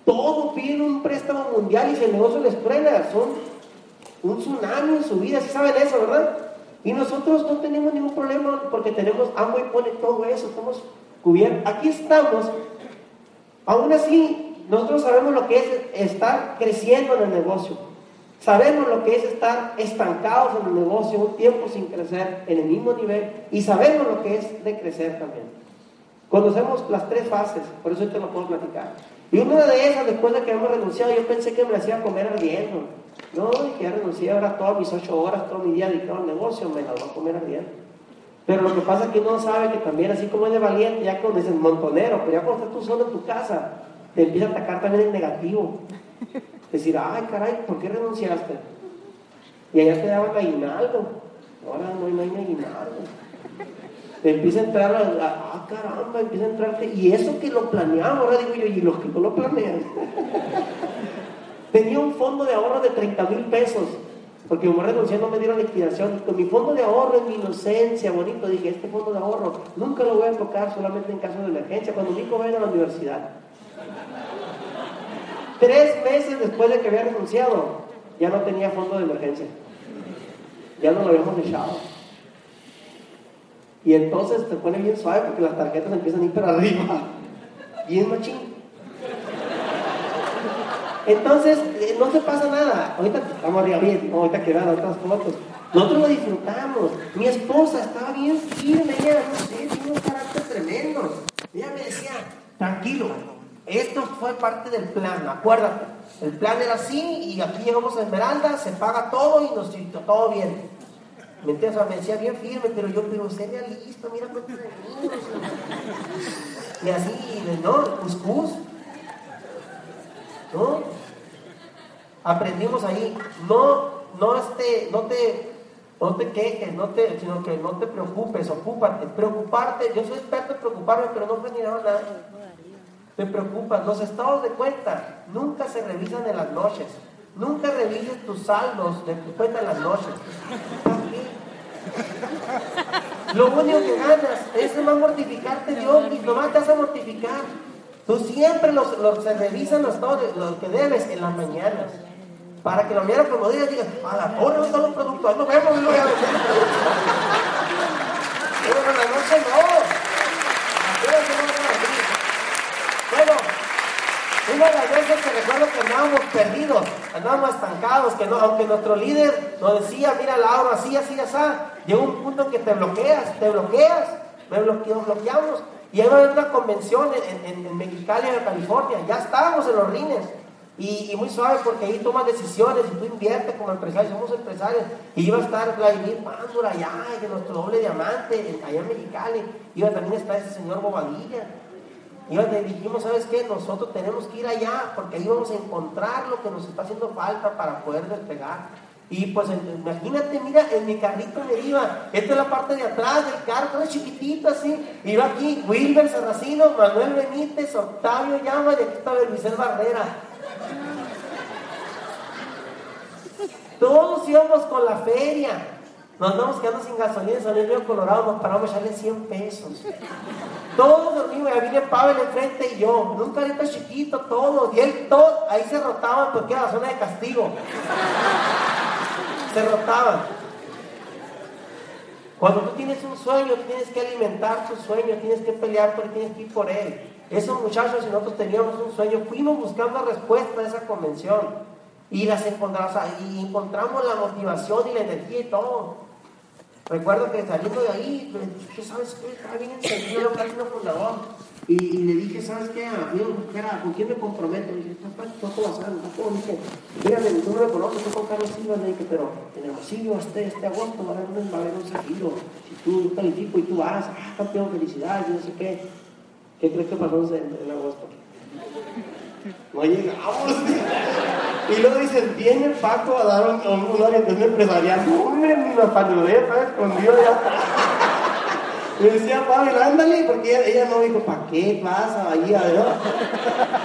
todo, piden un préstamo mundial y si el negocio les truena, son un tsunami en su vida, si saben eso, ¿verdad? Y nosotros no tenemos ningún problema porque tenemos agua y pone todo eso, estamos cubiertos. Aquí estamos, aún así, nosotros sabemos lo que es estar creciendo en el negocio. Sabemos lo que es estar estancados en el negocio un tiempo sin crecer en el mismo nivel y sabemos lo que es de crecer también. Conocemos las tres fases, por eso te lo puedo platicar. Y una de esas, después de que hemos renunciado, yo pensé que me hacía comer ardiendo. No, que ya renuncié ahora todas mis ocho horas, todo mi día dedicado al negocio, me las voy a comer ardiendo. Pero lo que pasa es que uno sabe que también, así como es de valiente, ya cuando el montonero, pero ya cuando estás tú solo en tu casa, te empieza a atacar también el negativo. Decir, ay, caray, ¿por qué renunciaste? Y allá te daban aguinaldo. Ahora no hay, no hay aguinaldo. Empieza a entrar, a, ah, caramba, empieza a entrarte. Y eso que lo planeamos, ahora digo yo, y los que no lo planean. Tenía un fondo de ahorro de 30 mil pesos. Porque mi mamá renunció, no me dieron liquidación. Con mi fondo de ahorro, en mi inocencia, bonito, dije, este fondo de ahorro nunca lo voy a tocar solamente en caso de emergencia, cuando mi hijo vaya a la universidad. Tres meses después de que había renunciado, ya no tenía fondo de emergencia. Ya no lo habíamos echado. Y entonces te pone bien suave porque las tarjetas empiezan a ir para arriba. Bien machín. Entonces, eh, no se pasa nada. Ahorita estamos arriba bien, ahorita que otras fotos. Nosotros lo disfrutamos. Mi esposa estaba bien firme, ella, no sé, tiene un carácter tremendo. Ella me decía, tranquilo, esto fue parte del plan, acuérdate. El plan era así y aquí llegamos a Esmeralda, se paga todo y nos todo bien. ¿Me entiendes? me decía bien firme, pero yo, pero sé realista, mira cuántos niños. Y así, ¿no? Cuscús. ¿No? Aprendimos ahí, no, no, este, no te, no te quejes, no te, sino que no te preocupes, ocúpate. Preocuparte, yo soy experto en preocuparme, pero no aprendí nada. Te preocupas, los estados de cuenta nunca se revisan en las noches. Nunca revises tus saldos de tu cuenta en las noches. Lo único que ganas es no mortificarte Dios y nomás te vas a mortificar. Tú siempre los, los se revisan los, los que debes en las mañanas. Para que la mañana como diga, diga, a la torre no están los productos, vemos, no a vender. Pero en la noche no. Bueno, una de las veces que recuerdo que andábamos perdidos, andábamos estancados, que no, aunque nuestro líder nos decía, mira Laura, así, así, así, llega un punto en que te bloqueas, te bloqueas, me bloqueo, bloqueamos. Y hay una convención en, en, en Mexicali, en California, ya estábamos en los rines. Y, muy suave porque ahí tomas decisiones y tú inviertes como empresario, somos empresarios. Y iba a estar Vladimir Pándora allá, que nuestro doble diamante, allá en Mexicali. Iba también a estar ese señor Bobadilla. Y le dijimos, ¿sabes qué? Nosotros tenemos que ir allá porque ahí vamos a encontrar lo que nos está haciendo falta para poder despegar. Y pues imagínate, mira, en mi carrito me iba, esta es la parte de atrás del carro, todo chiquitito así. Iba aquí Wilber Serracino, Manuel Benítez, Octavio Llama y aquí estaba Luisel Barrera. Todos íbamos con la feria. Nos andamos quedando sin gasolina en San Luis Colorado, nos paramos a echarle 100 pesos. Todos dormimos, ahí viene Pavel enfrente y yo, en un carrito chiquito, todos. Y él, todo, ahí se rotaban porque era la zona de castigo. Se rotaban. Cuando tú tienes un sueño, tienes que alimentar tu sueño, tienes que pelear por él, tienes que ir por él. Esos muchachos y nosotros teníamos un sueño, fuimos buscando respuesta a esa convención y las encontramos, y encontramos la motivación y la energía y todo. Recuerdo que saliendo de ahí, dije, ¿sabes qué? Estaba bien encendido el página fundador. Y, y, le dije, ¿sabes qué? A ¿con quién me comprometo? Le dije, papá, Paco Bazán, Paco, dije, dígame, tú no me conoces, estoy con Carlos Silva. Le dije, pero en el Hermosillo este, este agosto va a haber un, va un. Si tú califico y tú vas, ah, campeón, felicidades, y no sé qué. ¿Qué crees que pasó en, en agosto? No llegamos. Y luego dicen, viene Paco a dar un, un, orientación empresarial. No, hombre, ni la saludé, estaba escondido ya. Y decía Pablo, ándale, porque ella, no dijo, ¿para qué pasa ahí?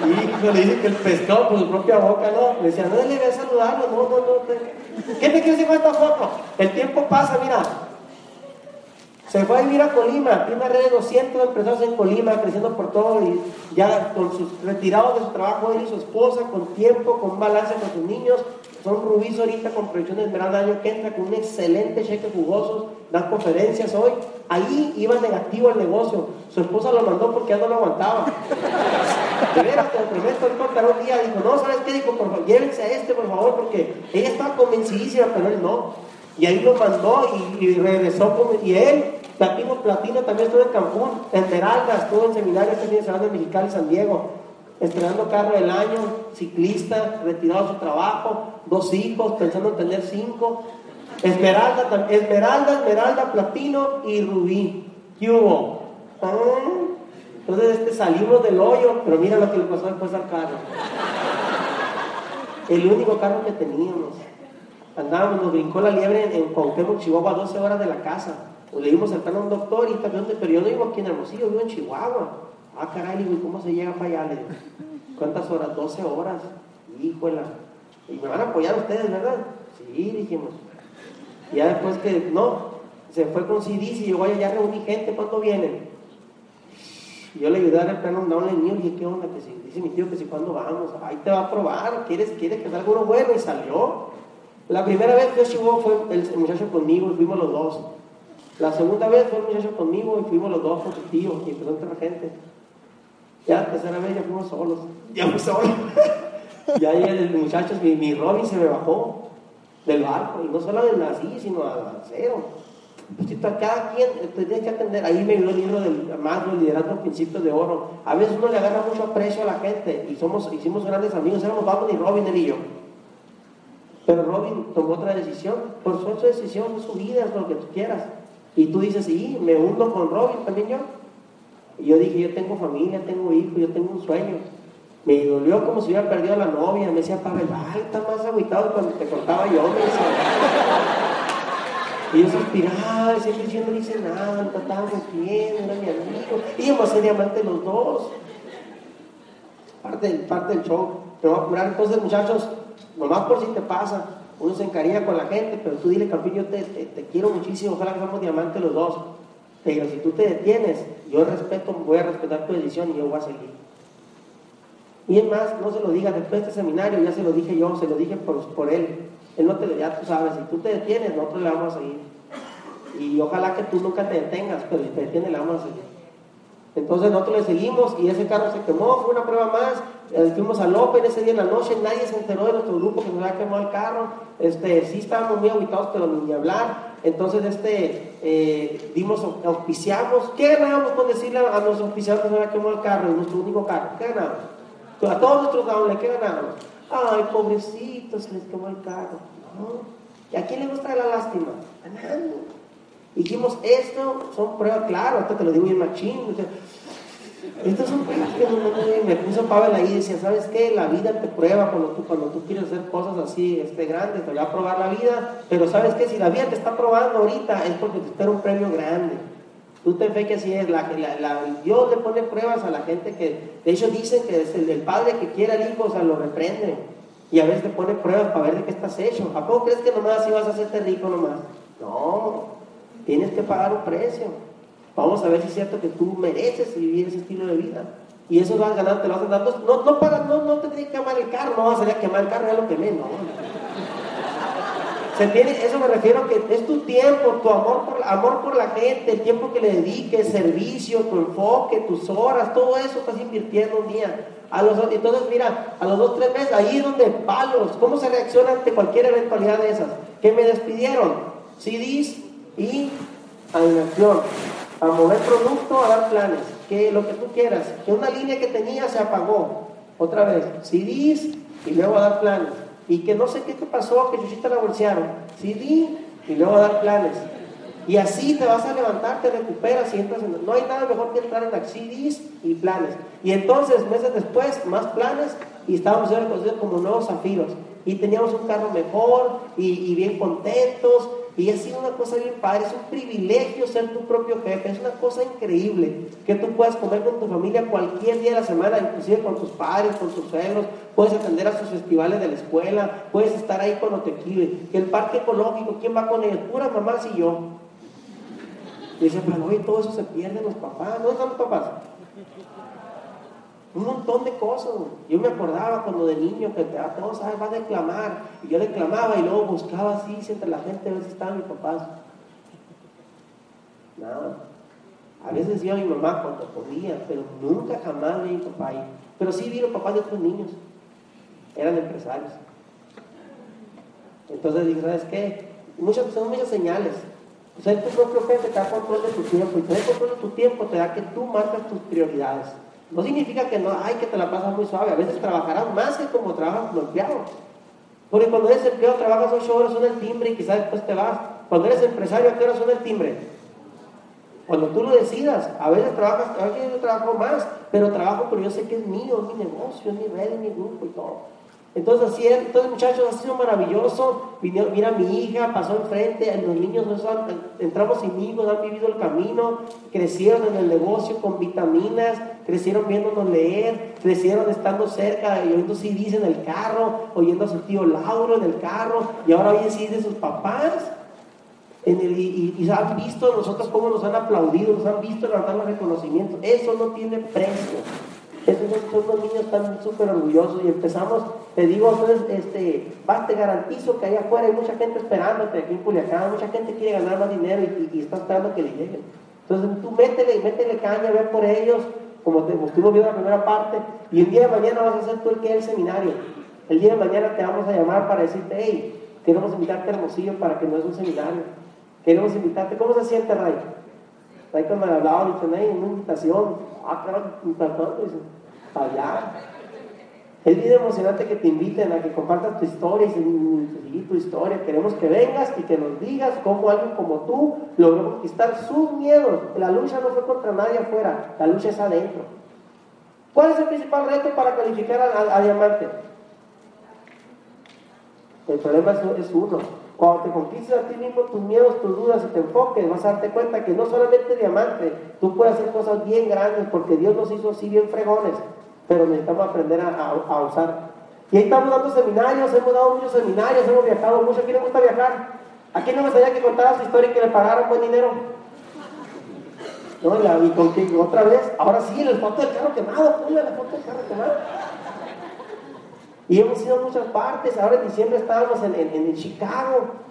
Y le dice que el pescado por su propia boca, ¿no? Le decía, no le voy a saludarlo, no, no, no. ¿Qué te quieres decir con esta foto? El tiempo pasa, mira, se fue a vivir a Colima, tiene una red de 200 empresarios en Colima, creciendo por todo, y ya con sus retirados de su trabajo, él y su esposa, con tiempo, con balance con sus niños, son Rubíes ahorita con proyecciones de verano año que entra, con un excelente cheque jugoso, dan conferencias hoy. Ahí iba negativo el negocio. Su esposa lo mandó porque ya no lo aguantaba. De veras, te lo prometo, él un día, dijo, no, ¿sabes qué? Dijo, por favor, llévense a este, por favor, porque ella estaba convencidísima, pero él no. Y ahí lo mandó y, y regresó, con, y él Platino, Platino también estuvo en Cancún, Esmeralda estuvo en seminario este fin de semana en Mexicali, San Diego, estrenando carro del año, ciclista, retirado de su trabajo, dos hijos, pensando en tener cinco. Esmeralda, Esmeralda, Esmeralda, Platino y Rubí. ¿Qué hubo? Ah, entonces este, salimos del hoyo, pero mira lo que le pasó después al carro. El único carro que teníamos. Andábamos, nos brincó la liebre en, en Cuauhtémoc, Chihuahua, 12 horas de la casa le dimos plan a un doctor y también, pero yo no vivo aquí en Hermosillo, vivo en Chihuahua. Ah, caray, digo, ¿y cómo se llega para allá? ¿cuántas horas? 12 horas. Híjola. Y me van a apoyar ustedes, ¿verdad? Sí, dijimos. Y ya después que no, se fue con CDs y yo, vaya, ya reuní gente, ¿cuándo vienen? Y yo le ayudé a dar el plano down el mío y dije, ¿qué onda? Que si, dice mi tío que si cuando vamos, ahí te va a probar, ¿quieres, quieres que salga uno bueno? Y salió. La primera vez que yo fue el muchacho conmigo fuimos los dos. La segunda vez fue el muchacho conmigo y fuimos los dos con su tío y empezó a entrar gente. Ya la tercera vez ya fuimos solos. Ya fui solo. y ahí el muchacho, mi, mi Robin se me bajó del barco y no solo así, sino al cero. Pues cada quien tiene que atender. Ahí me dio el libro del Magno, liderando principios de oro. A veces uno le agarra mucho aprecio a la gente y somos, hicimos grandes amigos. Éramos Batman y Robin, él y yo. Pero Robin tomó otra decisión. Por su decisión, es su vida, es lo que tú quieras. Y tú dices, sí, me hundo con Robin también yo. Y yo dije, yo tengo familia, tengo hijos, yo tengo un sueño. Me dolió como si hubiera perdido a la novia. Me decía, Pavel, ay, estás más agüitado cuando te contaba yo. Me y yo suspiraba, siempre yo no hice nada, no estábamos bien, era mi amigo. Íbamos a ser diamantes los dos. Parte, parte del show. Te voy a curar. Entonces, muchachos, nomás por si te pasa, uno se encariña con la gente, pero tú dile, campeón, yo te, te, quiero muchísimo, ojalá que seamos diamantes los dos. Pero si tú te detienes, yo respeto, voy a respetar tu decisión y yo voy a seguir. Y es más, no se lo diga, después de este seminario ya se lo dije yo, se lo dije por, por él. Él no te, ya tú sabes, si tú te detienes, nosotros le vamos a seguir. Y ojalá que tú nunca te detengas, pero si te detienes, le vamos a seguir. Entonces nosotros le seguimos y ese carro se quemó, fue una prueba más. Eh, fuimos a López ese día en la noche, nadie se enteró de nuestro grupo que nos había quemado el carro. Este, sí estábamos muy aguitados, pero ni hablar. Entonces, este, eh, dimos, auspiciamos. ¿Qué ganábamos con decirle a los auspiciados que nos había quemado el carro, nuestro único carro? ¿Qué ganábamos? A todos nuestros downlines, ¿qué ganábamos? Ay, pobrecitos, les quemó el carro. ¿Y a quién le gusta la lástima? A. Dijimos, esto son pruebas, claro, ahorita te lo digo bien machín. Estas son pruebas que no, me puso Pablo ahí y decía, ¿sabes qué? La vida te prueba cuando tú, cuando tú quieres hacer cosas así este, grandes, te va a probar la vida, pero ¿sabes qué? Si la vida te está probando ahorita es porque te espera un premio grande. Tú te fe que así es, la, la, Dios le pone pruebas a la gente que, de hecho dicen que es el, padre que quiere al hijo, o sea, lo reprende. Y a veces te pone pruebas para ver de qué estás hecho. ¿A poco crees que nomás así vas a hacerte rico nomás? No, tienes que pagar un precio. Vamos a ver si es cierto que tú mereces vivir ese estilo de vida. Y eso vas ganando, te lo vas dando. No, no, para, no, no te que quemar el carro, no vas a salir a quemar el carro, ya lo quemé, no. Se eso me refiero que es tu tiempo, tu amor por, amor por la gente, el tiempo que le dediques, servicio, tu enfoque, tus horas, todo eso estás invirtiendo un día. A los, entonces, mira, a los dos, tres meses, ahí donde palos, ¿cómo se reacciona ante cualquier eventualidad de esas? Que me despidieron, CDs y animación, a mover producto, a dar planes, que lo que tú quieras, que una línea que tenía se apagó, otra vez, CDs y luego a dar planes y que no sé qué te pasó, que Chuchita la bolsearon. Sí, y luego dar planes. Y así te vas a levantar, te recuperas y entras en... No hay nada mejor que entrar en CDs y planes. Y entonces, meses después, más planes y estábamos reconocidos como nuevos zafiros. Y teníamos un carro mejor y, y bien contentos y ha sido una cosa bien padre, es un privilegio ser tu propio jefe, es una cosa increíble que tú puedas comer con tu familia cualquier día de la semana, inclusive con tus padres, con tus suegros, puedes atender a sus festivales de la escuela, puedes estar ahí cuando te quieren. El parque ecológico, ¿quién va con ellos? Puras mamás y yo. Y dice, pero oye, todo eso se pierde los papás, ¿dónde están los papás? Un montón de cosas. Yo me acordaba cuando de niño que a todos sabes, va a declamar. Y yo declamaba y luego buscaba así entre la gente a ver si estaban mis papás. Nada. A veces iba mi mamá cuando podía, pero nunca jamás vi a mi papá ahí. Pero sí vi los papás de otros niños. Eran empresarios. Entonces dije, ¿sabes qué? Muchas, son muchas señales. O sea, tu propio jefe te da control de tu tiempo y te da control de tu tiempo, te da que tú marcas tus prioridades. No significa que no, ay, que te la pasas muy suave. A veces trabajarás más que como trabajas como empleado. Porque cuando eres empleado trabajas ocho horas, suena el timbre y quizás después te vas. Cuando eres empresario, ¿a qué hora suena el timbre? Cuando tú lo decidas, a veces trabajas, a veces yo trabajo más, pero trabajo, pero yo sé que es mío, es mi negocio, es mi red, es mi grupo y todo. Entonces, así es, entonces muchachos, ha sido maravilloso. mira, mi hija pasó enfrente, los niños entramos sin hijos, han vivido el camino, crecieron en el negocio con vitaminas, crecieron viéndonos leer, crecieron estando cerca y oyendo CDs en el carro, oyendo a su tío Lauro en el carro y ahora oyen CDs de sus papás. En el, y, han visto nosotros cómo nos han aplaudido, nos han visto levantar los reconocimientos. Eso no tiene precio. Esos son los niños están súper orgullosos y empezamos, te digo, entonces, este, te garantizo que allá afuera hay mucha gente esperándote aquí en Culiacán, mucha gente quiere ganar más dinero y, está esperando que le lleguen. Entonces tú métele, métele caña, ve por ellos, como te estuvimos viendo la primera parte, y el día de mañana vas a ser tú el que es el seminario. El día de mañana te vamos a llamar para decirte, hey, queremos invitarte a Hermosillo para que no es un seminario. Queremos invitarte. ¿Cómo se siente, Ray? Ray cuando me hablaba, dice, hey, una invitación. Ah, claro, dice, allá. Es bien emocionante que te inviten a que compartas tu historia y tu historia. Queremos que vengas y que nos digas cómo alguien como tú logró conquistar sus miedos. La lucha no fue contra nadie afuera, la lucha es adentro. ¿Cuál es el principal reto para calificar a, diamante? El problema es, uno. Cuando te conquistas a ti mismo tus miedos, tus dudas y te enfoques, vas a darte cuenta que no solamente diamante, tú puedes hacer cosas bien grandes porque Dios nos hizo así bien fregones pero necesitamos aprender a, usar. Y ahí estamos dando seminarios, hemos dado muchos seminarios, hemos viajado mucho. ¿A quién le gusta viajar? ¿A quién no me gustaría que contara su historia y que le pagaran buen dinero? No, y, con que otra vez, ahora sí, la foto del carro quemado, ponle la foto del carro quemado. Y hemos ido a muchas partes, ahora en diciembre estábamos en, en Chicago,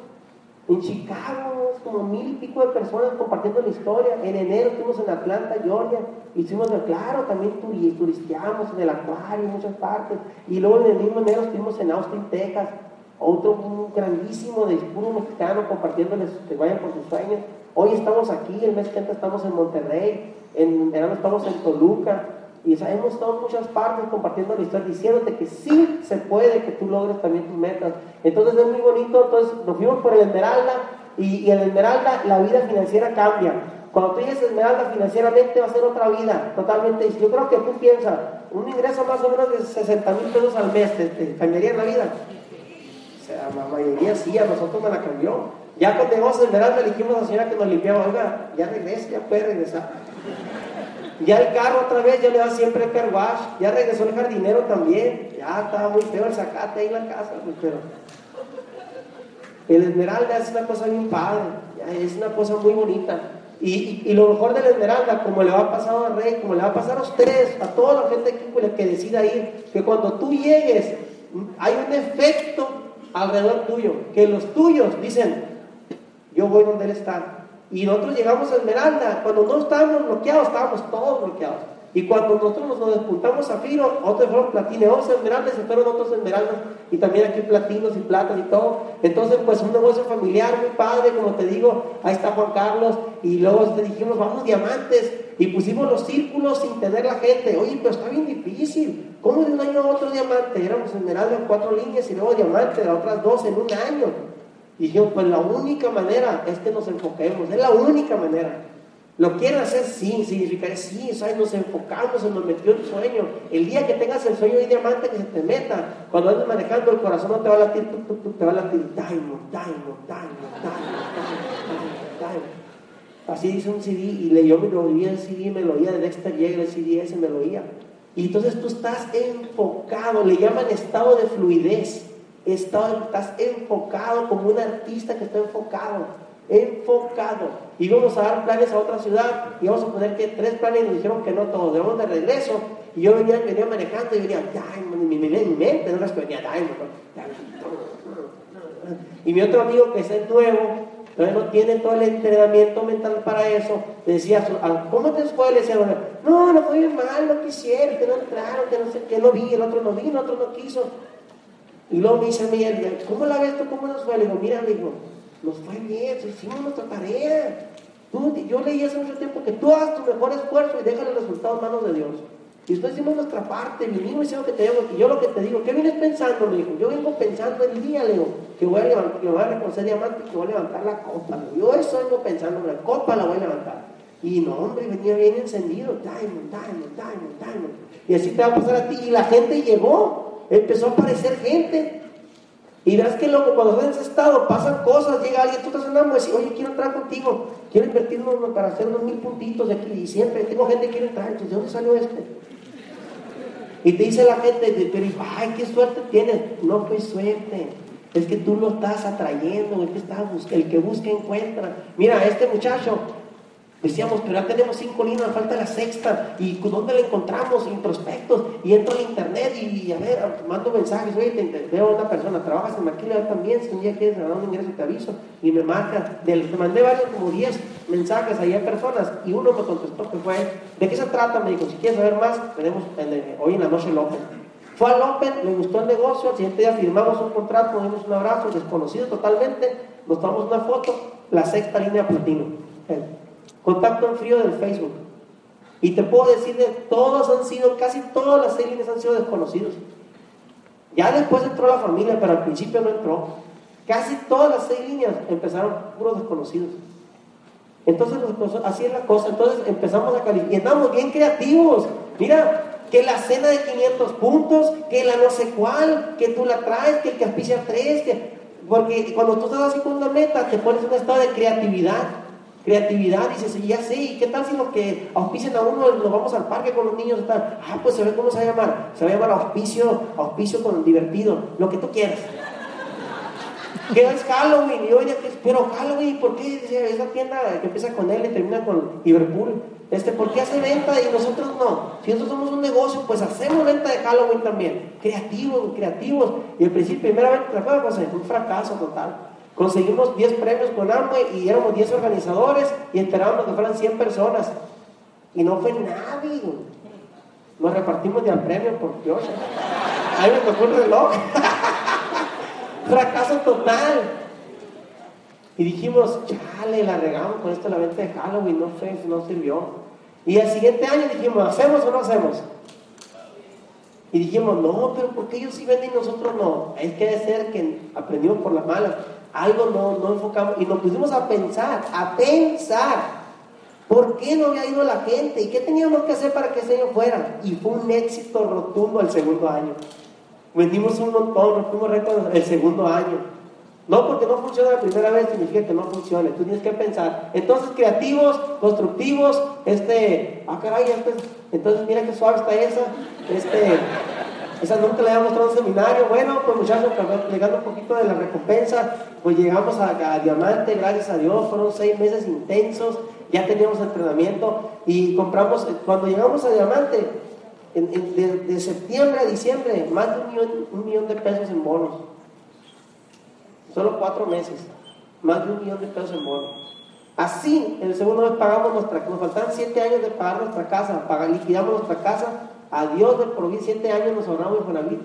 en Chicago, como mil y pico de personas compartiendo la historia. En enero estuvimos en Atlanta, Georgia. Hicimos, claro, también turisteamos en el acuario, en muchas partes. Y luego en el mismo enero estuvimos en Austin, Texas. Otro grandísimo de puro mexicano compartiéndoles que vayan por sus sueños. Hoy estamos aquí, el mes que entra estamos en Monterrey. En verano estamos en Toluca. Y hemos estado en muchas partes compartiendo la historia, diciéndote que sí se puede que tú logres también tus metas. Entonces es muy bonito. Entonces nos fuimos por el Esmeralda y, el Esmeralda la vida financiera cambia. Cuando tú llegues Esmeralda financieramente va a ser otra vida, totalmente. Yo creo que tú piensas, un ingreso más o menos de 60 mil pesos al mes, ¿te, cambiaría la vida? O sea, la mayoría sí, a nosotros me la cambió. Ya cuando llegamos Esmeralda le dijimos a la señora que nos limpiaba, oiga, ya regresa, ya puede regresar. Ya el carro otra vez ya le da siempre el car wash. Ya regresó el jardinero también. Ya estaba muy feo el zacate ahí en la casa. Pues, pero el esmeralda es una cosa bien padre. es una cosa muy bonita. Y, y, lo mejor del esmeralda, como le va a pasar a Rey, como le va a pasar a ustedes, a toda la gente que, que decida ir, que cuando tú llegues, hay un efecto alrededor tuyo, que los tuyos dicen, yo voy donde él está, y nosotros llegamos a Esmeralda, cuando no estábamos bloqueados, estábamos todos bloqueados. Y cuando nosotros nos despuntamos a Firo, otros fueron platines, otros esmeraldas, se fueron otros esmeraldas, y también aquí platinos y platas y todo. Entonces, pues un negocio familiar muy padre, como te digo, ahí está Juan Carlos, y luego dijimos, vamos diamantes, y pusimos los círculos sin tener la gente. Oye, pero está bien difícil. ¿Cómo de un año a otro diamante? Éramos esmeralda en cuatro líneas y luego diamante, las otras dos en un año. Y dijeron, pues la única manera es que nos enfoquemos, es la única manera. Lo quieren hacer sí, significa sí, ¿sabes? nos enfocamos, se nos metió el sueño. El día que tengas el sueño de diamante que se te meta, cuando andes manejando el corazón no te va a latir, te va a latir, diamond, diamond, diamond, diamond, diamond, Así dice un CD y le, yo me lo oía el CD, me lo oía de Dexter Yeager, el CD ese me lo oía. Y entonces tú estás enfocado, le llaman estado de fluidez estás enfocado como un artista que está enfocado, enfocado. Y vamos a dar planes a otra ciudad y vamos a poner que tres planes nos dijeron que no todos, debemos de regreso. Y yo venía, venía manejando y venía, Diamond, mi, mi, mi mente, no que venía Diamond. Y mi otro amigo que es nuevo, todavía no tiene todo el entrenamiento mental para eso, decía, ¿cómo te fue? Le decía, no, no fue mal, no quisieron, que no entraron, que no sé, que no vi, el otro no vi, el otro no quiso. Y luego me dice a mí, ¿cómo la ves tú? ¿Cómo nos fue? Le digo, mira, digo, nos fue bien, hicimos nuestra tarea. yo leí hace mucho tiempo que tú hagas tu mejor esfuerzo y déjale el resultado en manos de Dios. Y después hicimos nuestra parte, vinimos y hicimos que te digo, y yo lo que te digo, ¿qué vienes pensando? Me dijo, yo vengo pensando el día, le digo, que voy a levantar, que voy a reconocer diamante y que voy a levantar la copa. Yo eso vengo pensando, la copa la voy a levantar. Y no, hombre, venía bien encendido, diamond, diamond, diamond, diamond. Y así te va a pasar a ti. Y la gente llegó, empezó a aparecer gente. Y verás que loco, cuando estás en ese estado pasan cosas, llega alguien, tú estás en y dices, oye, quiero entrar contigo, quiero invertir para hacer unos mil puntitos de aquí, y siempre tengo gente que quiere entrar, entonces, ¿de dónde salió este? Y te dice la gente, pero ay, qué suerte tienes. No fue suerte, es que tú lo estás atrayendo, el que, está, el que busca encuentra. Mira, este muchacho Decíamos, pero ya tenemos cinco líneas, falta la sexta. ¿Y dónde la encontramos? En prospectos. Y entro en internet y, a ver, mando mensajes. Oye, te, veo a una persona, trabajas en Maquila también. Si un día quieres ganar un ingreso, te aviso. Y me marca. te mandé varios, como 10 mensajes ahí a personas. Y uno me contestó que fue, ¿de qué se trata? Me dijo, si quieres saber más, tenemos hoy en la noche el Open. Fue al Open, le gustó el negocio. Al siguiente día firmamos un contrato, nos dimos un abrazo, desconocido totalmente. Nos tomamos una foto, la sexta línea platino. Contacto en frío del Facebook. Y te puedo decir de todos han sido, casi todas las seis líneas han sido desconocidos. Ya después entró la familia, pero al principio no entró. Casi todas las seis líneas empezaron puros desconocidos. Entonces, así es la cosa. Entonces empezamos a calificar. Y andamos bien creativos. Mira, que la cena de 500 puntos, que la no sé cuál, que tú la traes, que el que auspicia tres, que... porque cuando tú estás así con una meta, te pones un estado de creatividad creatividad, dices, ya sé, ¿y qué tal si los que auspician a uno nos vamos al parque con los niños? Tal? Ah, pues se ve cómo se va a llamar. Se va a llamar auspicio, auspicio con divertido, lo que tú quieras. ¿Qué es Halloween? Y oye, pero Halloween, ¿por qué? Esa tienda que empieza con L y termina con Liverpool. Este, ¿Por qué hace venta y nosotros no? Si nosotros somos un negocio, pues hacemos venta de Halloween también. Creativos, creativos. Y al principio, primeramente, pues fue un fracaso total. Conseguimos 10 premios con Amway y éramos 10 organizadores y esperábamos que fueran 100 personas. Y no fue nadie. Nos repartimos de premio por Dios. Ahí me tocó el reloj. Fracaso total. Y dijimos, chale, la regamos con esto la venta de Halloween, no fue, no sirvió. Y al siguiente año dijimos, ¿hacemos o no hacemos? Y dijimos, no, pero ¿por qué ellos sí venden y nosotros no? Es que debe ser que aprendimos por las malas algo no, no enfocamos y nos pusimos a pensar, a pensar. ¿Por qué no había ido la gente? ¿Y qué teníamos que hacer para que ese año fuera? Y fue un éxito rotundo el segundo año. Vendimos un montón, rompimos récord el segundo año. No porque no funciona la primera vez significa que no funcione. Tú tienes que pensar. Entonces, creativos, constructivos, este, ah, caray, este, entonces mira qué suave está esa. Este, esa nunca le había mostrado un seminario. Bueno, pues muchachos, llegando un poquito de la recompensa, pues llegamos a, Diamante, gracias a Dios, fueron seis meses intensos, ya teníamos entrenamiento y compramos, cuando llegamos a Diamante, de, septiembre a diciembre, más de un millón, un millón de pesos en bonos. Solo cuatro meses, más de un millón de pesos en bonos. Así, en el segundo mes pagamos nuestra, nos faltan siete años de pagar nuestra casa, pagar, liquidamos nuestra casa Adiós de por siete años nos ahorramos Infonavit.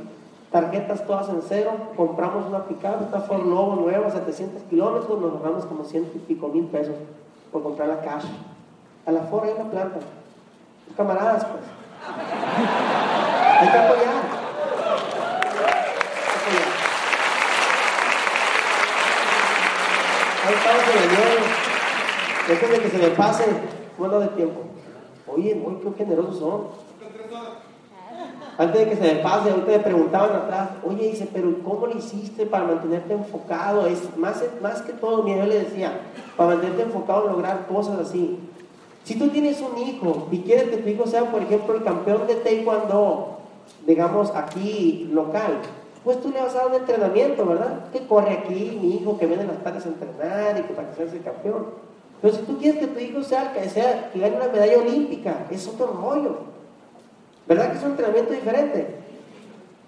Tarjetas todas en cero, compramos una picada, esta Ford Lobo nueva, 700 kilómetros, nos ahorramos como ciento y pico mil pesos por comprar la cash. A la Ford hay una planta. Camaradas, pues. Hay que apoyar. Ahí estamos en el. Después de que se me pase, bueno de tiempo. Oye, muy qué generosos son. Antes de que se me pase, ahorita me preguntaban atrás, oye, dice, pero ¿cómo lo hiciste para mantenerte enfocado? Es más, más que todo, mi yo le decía, para mantenerte enfocado en lograr cosas así. Si tú tienes un hijo y quieres que tu hijo sea, por ejemplo, el campeón de taekwondo, digamos, aquí local, pues tú le vas a dar un entrenamiento, ¿verdad? Que corre aquí, mi hijo, que viene las tardes a entrenar y que para que sea ese campeón. Pero si tú quieres que tu hijo sea, que, sea, que gane una medalla olímpica, es otro rollo. ¿Verdad que es un entrenamiento diferente?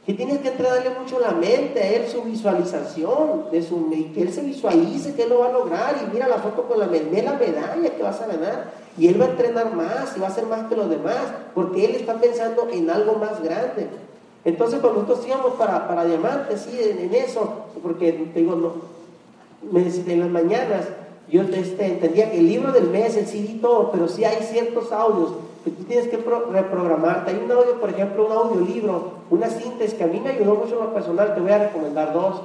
Que tienes que entrenarle mucho la mente a él, su visualización, de su, que él se visualice que él lo va a lograr y mira la foto con la, ve la medalla que vas a ganar y él va a entrenar más y va a ser más que los demás porque él está pensando en algo más grande. Entonces cuando nosotros íbamos para, para diamantes, sí, en, eso, porque te digo, no, me, en las mañanas yo este, entendía que el libro del mes, el CD, todo, pero sí hay ciertos audios que tú tienes que reprogramarte. Hay un audio, por ejemplo, un audiolibro, una síntesis que a mí me ayudó mucho en lo personal, te voy a recomendar dos.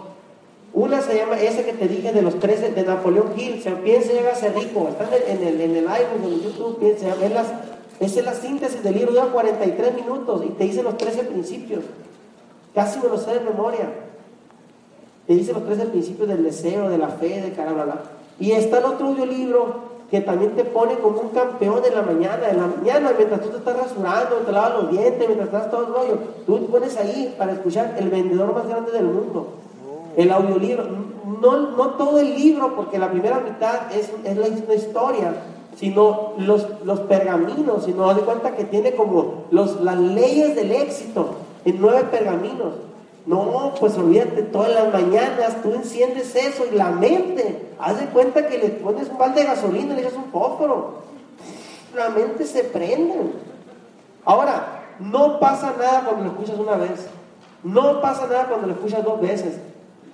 Una se llama, esa que te dije de los 13 de Napoleón Hill, se piensa llega a rico, está en el, en el, iPhone, en YouTube, piensa, es, las, es la síntesis del libro, dura 43 minutos y te dice los 13 principios. Casi me lo sé de memoria. Te dice los 13 principios del deseo, de la fe, de caramba. Y está el otro audiolibro que también te pone como un campeón en la mañana, en la mañana, mientras tú te estás rasurando, te lavas los dientes, mientras estás todo el rollo, tú te pones ahí para escuchar el vendedor más grande del mundo, el audiolibro. No, no todo el libro, porque la primera mitad es, es la, historia, sino los, los pergaminos, sino de cuenta que tiene como los, las leyes del éxito en nueve pergaminos. No, pues olvídate, todas las mañanas tú enciendes eso y la mente, haz de cuenta que le pones un balde de gasolina y le echas un fósforo. La mente se prende. Ahora, no pasa nada cuando lo escuchas una vez. No pasa nada cuando lo escuchas dos veces.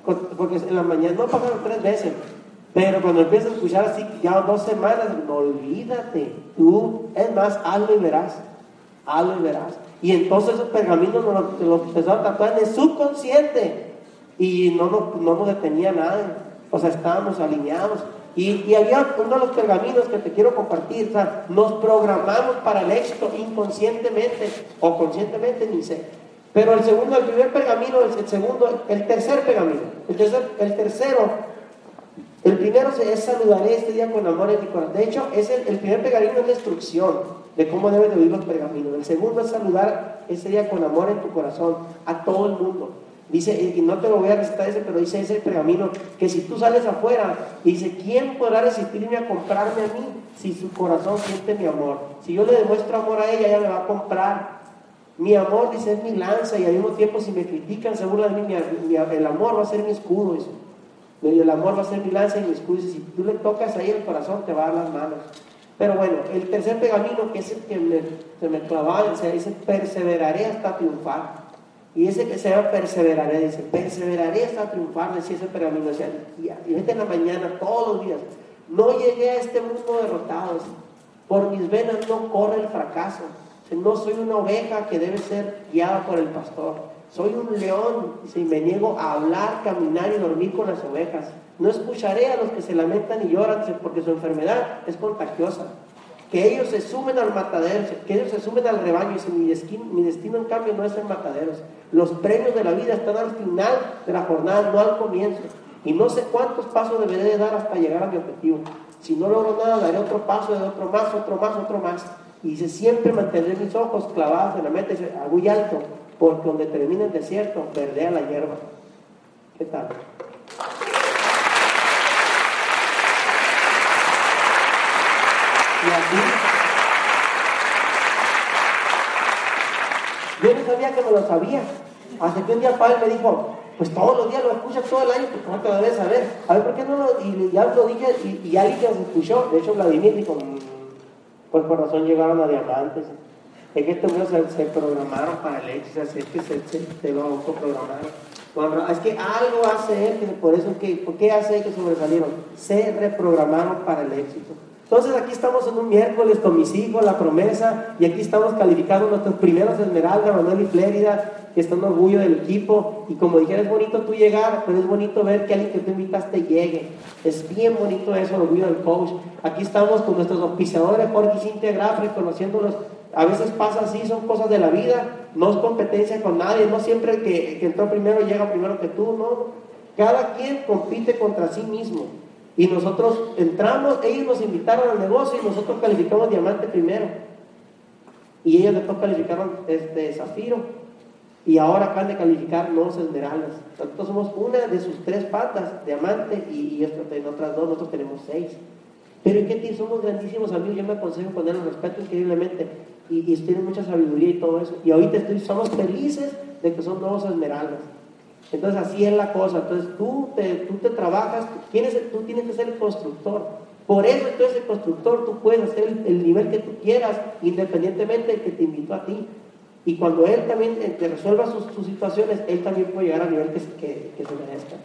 Porque en la mañana no pasa tres veces. Pero cuando empiezas a escuchar así, ya dos semanas, olvídate. Tú, es más, hazlo y verás. Hazlo y verás. Y entonces esos pergaminos nos los, empezaron a tatuar en el subconsciente. Y no, no, no nos detenía nada. O sea, estábamos alineados. Y, y, había uno de los pergaminos que te quiero compartir. Nos programamos para el éxito inconscientemente o conscientemente, ni sé. Pero el segundo, el primer pergamino, el, segundo, el tercer pergamino. El, tercer, el tercero, el primero es saludaré este día con amor en mi corazón. De hecho, es el, el primer pergamino es la instrucción de cómo deben de vivir los pergaminos. El segundo es saludar ese día con amor en tu corazón a todo el mundo. Dice, y no te lo voy a recitar ese, pero dice ese pergamino que si tú sales afuera, dice, ¿quién podrá resistirme a comprarme a mí si su corazón siente mi amor? Si yo le demuestro amor a ella, ella me va a comprar. Mi amor, dice, es mi lanza y al mismo tiempo si me critican, se burlan de mí, el amor va a ser mi escudo. Y el amor va a ser mi lanza y mi escudo. Y si tú le tocas ahí el corazón, te va a dar las manos. Pero bueno, el tercer pergamino, que es el que se me clavaba, se dice, perseveraré hasta triunfar. Y ese que se llama perseveraré, dice, perseveraré hasta triunfar, decía ese pergamino. Decía, y vete en la mañana, todos los días. No llegué a este mundo derrotado. Por mis venas no corre el fracaso. No soy una oveja que debe ser guiada por el pastor. Soy un león y me niego a hablar, caminar y dormir con las ovejas. No escucharé a los que se lamentan y lloran porque su enfermedad es contagiosa. Que ellos se sumen al matadero, que ellos se sumen al rebaño. Y destino, mi destino en cambio no es ser mataderos. Los premios de la vida están al final de la jornada, no al comienzo. Y no sé cuántos pasos deberé de dar hasta llegar a mi objetivo. Si no logro nada, daré otro paso, otro más, otro más, otro más. Y siempre mantendré mis ojos clavados en la meta, dice, muy alto, porque donde termine el desierto, verdea la hierba. ¿Qué tal? Y así. Yo no sabía que no lo sabía. Hasta que un día padre me dijo, pues todos los días lo escuchas todo el año, pues no te lo saber. A ver, ¿por qué no lo.? Y ya lo dije, y, y alguien se escuchó. De hecho, Vladimir dijo, mm, pues por razón llegaron a diamantes. Es que estos se, se, programaron para el éxito, es que se, se, se lo autoprogramaron. es que algo hace él, que por eso, que, ¿por qué hace él que sobresalieron? Se reprogramaron para el éxito. Entonces aquí estamos en un miércoles con mis hijos, la promesa, y aquí estamos calificando nuestros primeros Esmeralda, Manuel y Flérida, que está en orgullo del equipo. Y como dije, es bonito tú llegar, pero es bonito ver que alguien que tú invitaste llegue. Es bien bonito eso, orgullo del coach. Aquí estamos con nuestros auspiciadores, Jorge y Cintia Graf, reconociéndolos. A veces pasa así, son cosas de la vida, no es competencia con nadie, no siempre el que, entró primero llega primero que tú, no. Cada quien compite contra sí mismo. Y nosotros entramos, ellos nos invitaron al negocio y nosotros calificamos diamante primero. Y ellos después calificaron este zafiro. Y ahora acaban de calificar los esmeraldas. Nosotros somos una de sus tres patas, diamante, y, y en otras dos nosotros tenemos seis. Pero ¿en qué somos grandísimos amigos? Yo me aconsejo con él, respeto increíblemente. Y, y tienen mucha sabiduría y todo eso. Y ahorita estoy, somos felices de que son nuevos esmeraldas. Entonces así es la cosa. Entonces tú te, tú te trabajas, tú tienes, tú tienes que ser el constructor. Por eso entonces el constructor tú puedes hacer el, nivel que tú quieras, independientemente de que te invitó a ti. Y cuando él también eh, te resuelva sus, situaciones, él también puede llegar al nivel que, que, que se merezca.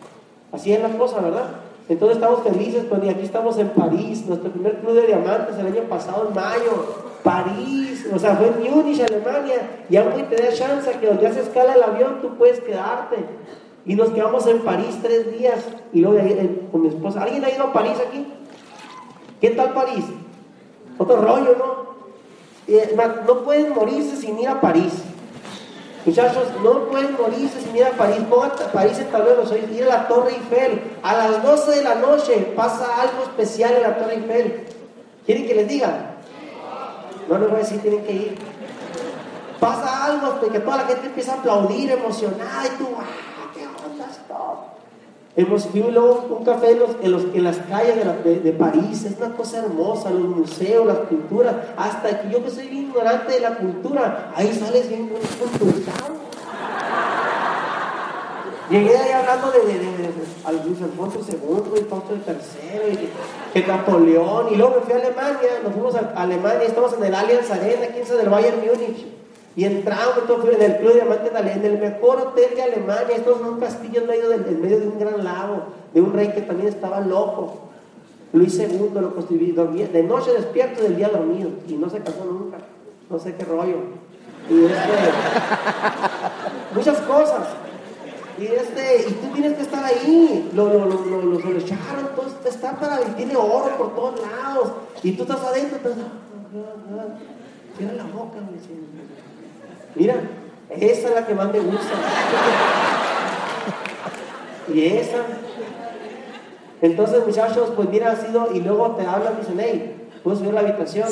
Así es la cosa, ¿verdad? Entonces estamos felices, pues, y aquí estamos en París, nuestro primer club de diamantes el año pasado, en mayo. París, o sea, fue en Múnich, Alemania, y aún te da chance que donde ya se escala el avión, tú puedes quedarte. Y nos quedamos en París tres días, y luego ahí, con mi esposa. ¿Alguien ha ido a París aquí? ¿Qué tal París? Otro rollo, ¿no? no pueden morirse sin ir a París. Muchachos, no pueden morirse sin ir a París. Pongan París en tablero de ir a la Torre Eiffel. A las 12 de la noche pasa algo especial en la Torre Eiffel. ¿Quieren que les diga? No les voy a decir, tienen que ir. Pasa algo que toda la gente empieza a aplaudir, emocionada, y tú, ¡ah, qué onda esto! Hemos luego un café en, los, en, los, en las calles de, de, París, es una cosa hermosa, los museos, las pinturas, hasta que yo que soy ignorante de la cultura, ahí sales bien cultural. Llegué ahí hablando de, de, de Luis Alfonso II y Fausto III, y que Napoleón, y luego me fui a Alemania, nos fuimos a Alemania, estamos en el Allianz Arena, 15 del Bayern Múnich. Y entramos en el Club de Diamantes en el mejor hotel de Alemania. Estamos en un castillo en medio, de, en medio de un gran lago, de un rey que también estaba loco. Luis II lo construí, dormía, de noche despierto, del día dormido. Y no se casó nunca. No sé qué rollo. Y este, muchas cosas. Y, este, y tú tienes que estar ahí. Lo, lo, lo, lo, lo, echaron, está para, y tiene oro por todos lados. Y tú estás adentro, estás, cierra la boca, Mira, esa es la que más me gusta. y esa. Entonces, muchachos, pues mira, ha sido, y luego te hablan, dicen, hey, puedes ver la habitación,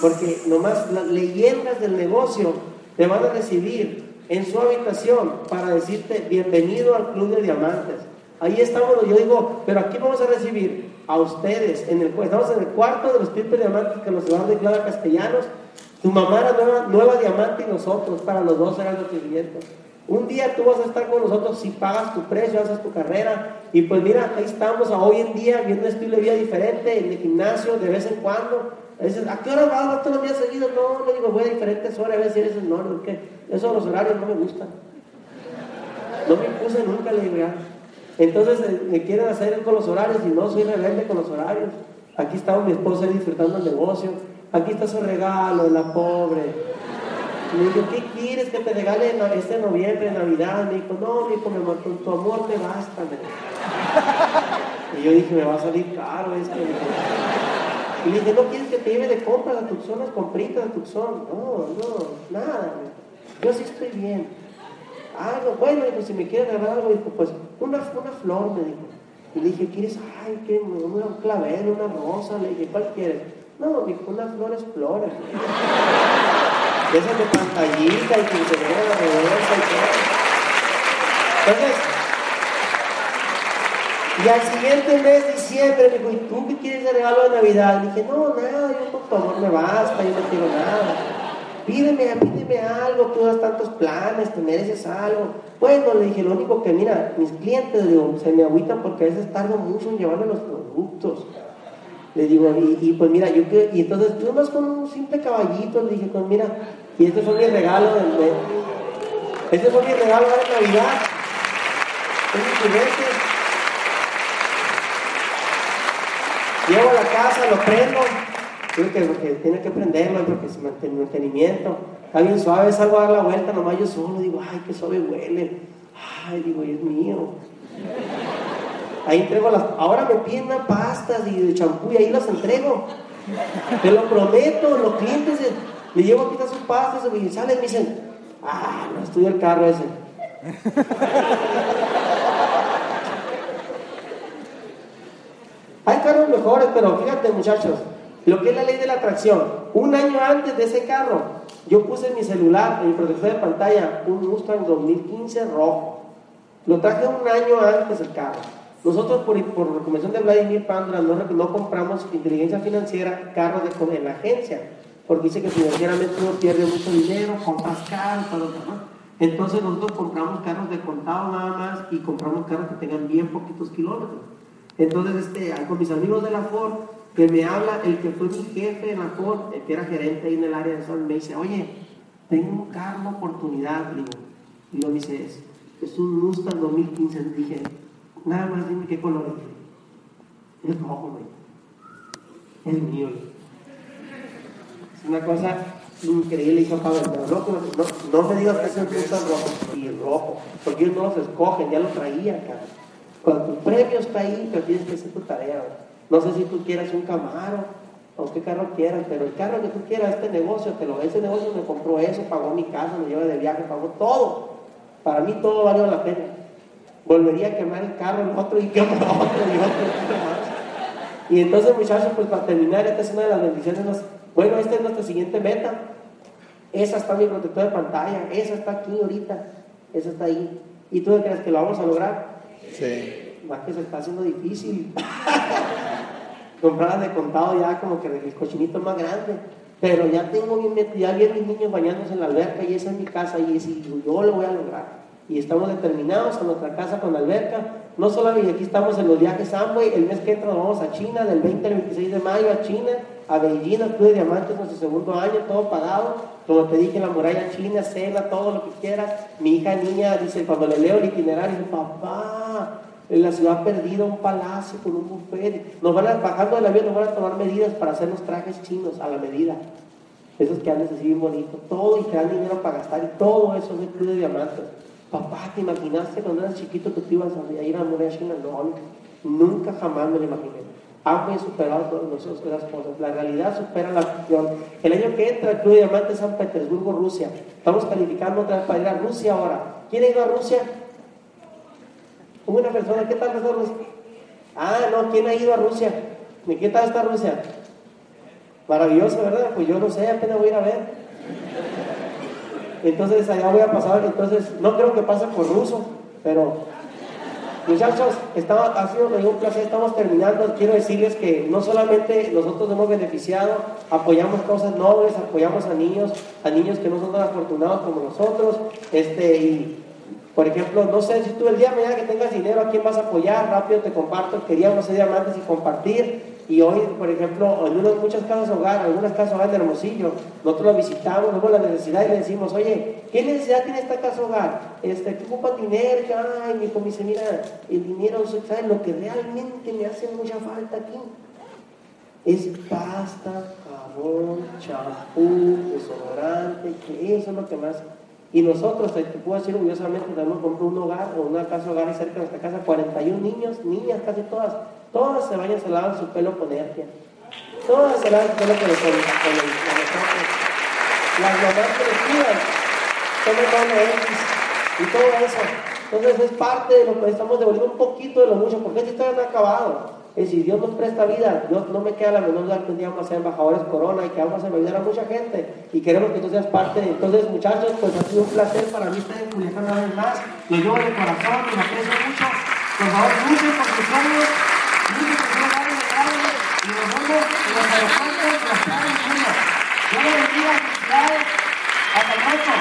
porque nomás las leyendas del negocio te van a recibir en su habitación para decirte bienvenido al Club de Diamantes. Ahí estamos, yo digo, pero aquí vamos a recibir a ustedes, en el, estamos en el cuarto de los de diamantes que nos van a declarar castellanos, tu mamá era nueva, nueva diamante y nosotros, para los dos eran recibimientos. Un día tú vas a estar con nosotros si pagas tu precio, haces tu carrera. Y pues mira, ahí estamos hoy en día viendo un estilo de vida diferente en el gimnasio de vez en cuando. A, ¿a qué hora vas? ¿Todos los días seguidos? No, le digo, voy a diferentes horas, a veces no, porque eso los horarios no me gustan. No me puse nunca, le digo ya. Entonces eh, me quieren hacer con los horarios y no soy rebelde con los horarios. Aquí estaba mi esposa disfrutando el negocio aquí está su regalo de la pobre. Le digo, ¿qué quieres que te regale este noviembre, Navidad? Me dijo, no, me dijo, mi amor, tu amor me basta. Y yo dije, me va a salir caro esto. Y le dije, ¿no quieres que te lleve de compras a Tucson, las compritas de Tucson? No, no, nada. Yo sí estoy bien. Ah, no, bueno, dijo, si me quieres regalar algo, dijo, pues una, una flor, me dijo. Y le dije, ¿quieres? Ay, qué, un clavel, una rosa. Le dije, ¿cuál quieres? No, dijo, unas flores flores. Esas de pantallita y que se vea la reversa y todo. Entonces, y al siguiente mes, diciembre, me dijo, ¿y tú qué quieres de regalo de Navidad? dije, no, nada, yo por favor me basta, yo no quiero nada. Pídeme, pídeme algo, tú das tantos planes, te mereces algo. Bueno, le dije, lo único que, mira, mis clientes, se me agüitan porque a veces tardo mucho en llevarle los productos. Le digo, y, pues mira, yo que, y entonces tú más con un simple caballito, le dije, pues mira, y este fue mi regalo de, este fue mi regalo de Navidad. Es. Llego a la casa, lo prendo, digo que, tiene que prenderlo porque es mantenimiento. Está bien suave, salgo a dar la vuelta, nomás yo solo digo, ay, qué suave huele. Ay, digo, es mío. Ahí entrego las. Ahora me piden pastas y de champú y ahí las entrego. Te lo prometo, los clientes le llevo aquí sus pastas y salen y me dicen, ah, no estoy el carro ese. Hay carros mejores, pero fíjate muchachos, lo que es la ley de la atracción. Un año antes de ese carro, yo puse en mi celular, en mi protector de pantalla, un Mustang 2015 rojo. Lo traje un año antes el carro. Nosotros, por, por recomendación de Vladimir Pandra, no, no, compramos inteligencia financiera, carros de, en la agencia, porque dice que financieramente uno pierde mucho dinero, compras caro, todo lo demás. Entonces nosotros compramos carros de contado nada más y compramos carros que tengan bien poquitos kilómetros. Entonces, este, con mis amigos de la Ford, que me habla el que fue mi jefe en la Ford, el que era gerente ahí en el área de San, me dice, oye, tengo un carro oportunidad, digo. Y yo dice, es, es un Mustang 2015. Dije, Nada más dime qué color es. Es rojo, güey. Es mío. Es una cosa increíble, hijo Pablo. Pero no, no, me digas que es el rojo y rojo, porque ellos no los escogen, ya lo traía acá. Cuando tu premio está ahí, pero tienes que hacer tu tarea. No sé si tú quieras un Camaro o qué carro quieras, pero el carro que tú quieras, este negocio, te lo, ese negocio me compró eso, pagó mi casa, me lleva de viaje, pagó todo. Para mí todo valió la pena. Volvería a quemar el carro, el otro y quemar otro y otro y más. Y entonces muchachos, pues para terminar, esta es una de las bendiciones. Bueno, esta es nuestra siguiente meta. Esa está mi protector de pantalla, esa está aquí ahorita, esa está ahí. ¿Y tú crees que lo vamos a lograr? Más que se está haciendo difícil. Comprar de contado ya como que el cochinito más grande. Pero ya tengo bien, ya a mis niños bañándose en la alberca y esa es mi casa y yo lo voy a lograr. Y estamos determinados en nuestra casa con alberca. No solamente aquí estamos en los viajes Amway, el mes que entra nos vamos a China, del 20 al 26 de mayo a China, a Beijing, al Club de Diamantes, nuestro segundo año, todo pagado. Como te dije, la muralla china, cena, todo lo que quieras. Mi hija niña dice, cuando le leo el itinerario, papá, en la ciudad perdida un palacio con un buffet. Nos van a, bajando del avión, nos van a tomar medidas para hacer los trajes chinos a la medida. Esos que andan así bien bonitos. Todo y te dan dinero para gastar y todo eso es el club de diamantes. Papá, ¿te imaginaste cuando eras chiquito que tú ibas a ir a la muralla china? No, nunca jamás me lo imaginé. Han superado todas esas cosas. La realidad supera la ficción. El año que entra, el Club de Diamantes San Petersburgo, Rusia. Estamos calificando otra vez para ir a Rusia ahora. ¿Quién ha ido a Rusia? Una persona, ¿qué tal está Rusia? Ah, no, ¿quién ha ido a Rusia? ¿De qué tal está Rusia? Maravilloso, ¿verdad? Pues yo no sé, apenas voy a ir a ver. Entonces allá voy a pasar, entonces no creo que pase por ruso, pero muchachos, estaba, ha sido un placer, estamos terminando. Quiero decirles que no solamente nosotros hemos beneficiado, apoyamos cosas nobles, apoyamos a niños, a niños que no son tan afortunados como nosotros, este, y por ejemplo, no sé si tú el día de mañana que tengas dinero, ¿a quién vas a apoyar? Rápido te comparto, queríamos ser diamantes y compartir. Y hoy, por ejemplo, en unas, muchas casas hogar, algunas casas hogar de Hermosillo, nosotros lo visitamos, vemos la necesidad y le decimos, oye, ¿qué necesidad tiene esta casa hogar? Este, ¿Tú ocupas dinero? Ay, mi hijo me dice, mira, el dinero, ¿sabes? Lo que realmente me hace mucha falta aquí es pasta, jabón, champú, desodorante, que eso es lo que más y nosotros, te puedo decir orgullosamente, tenemos comprado un hogar o una casa hogar cerca de nuestra casa, 41 niños, niñas casi todas, todas se bañan, se lavan su pelo con energía. Todas se lavan su pelo con, el, Las mamás que les cuidan, X y todo eso. Entonces es parte de lo que estamos devolviendo un poquito de lo mucho, porque esta historia no ha acabado. Es decir, Dios nos presta vida, Dios no me queda la menor duda que un día vamos a ser embajadores corona y que vamos a ayudar a mucha gente y queremos que tú seas parte. Entonces, muchachos, pues ha sido un placer para mí estar en Culiacán una vez más. Lo llevo de corazón, lo aprecio mucho. Por favor, luchen por sus sueños, luchen por sus sueños y nos vemos en los aeropuertos de la ciudad de Dios les bendiga, felicidades. Hasta pronto.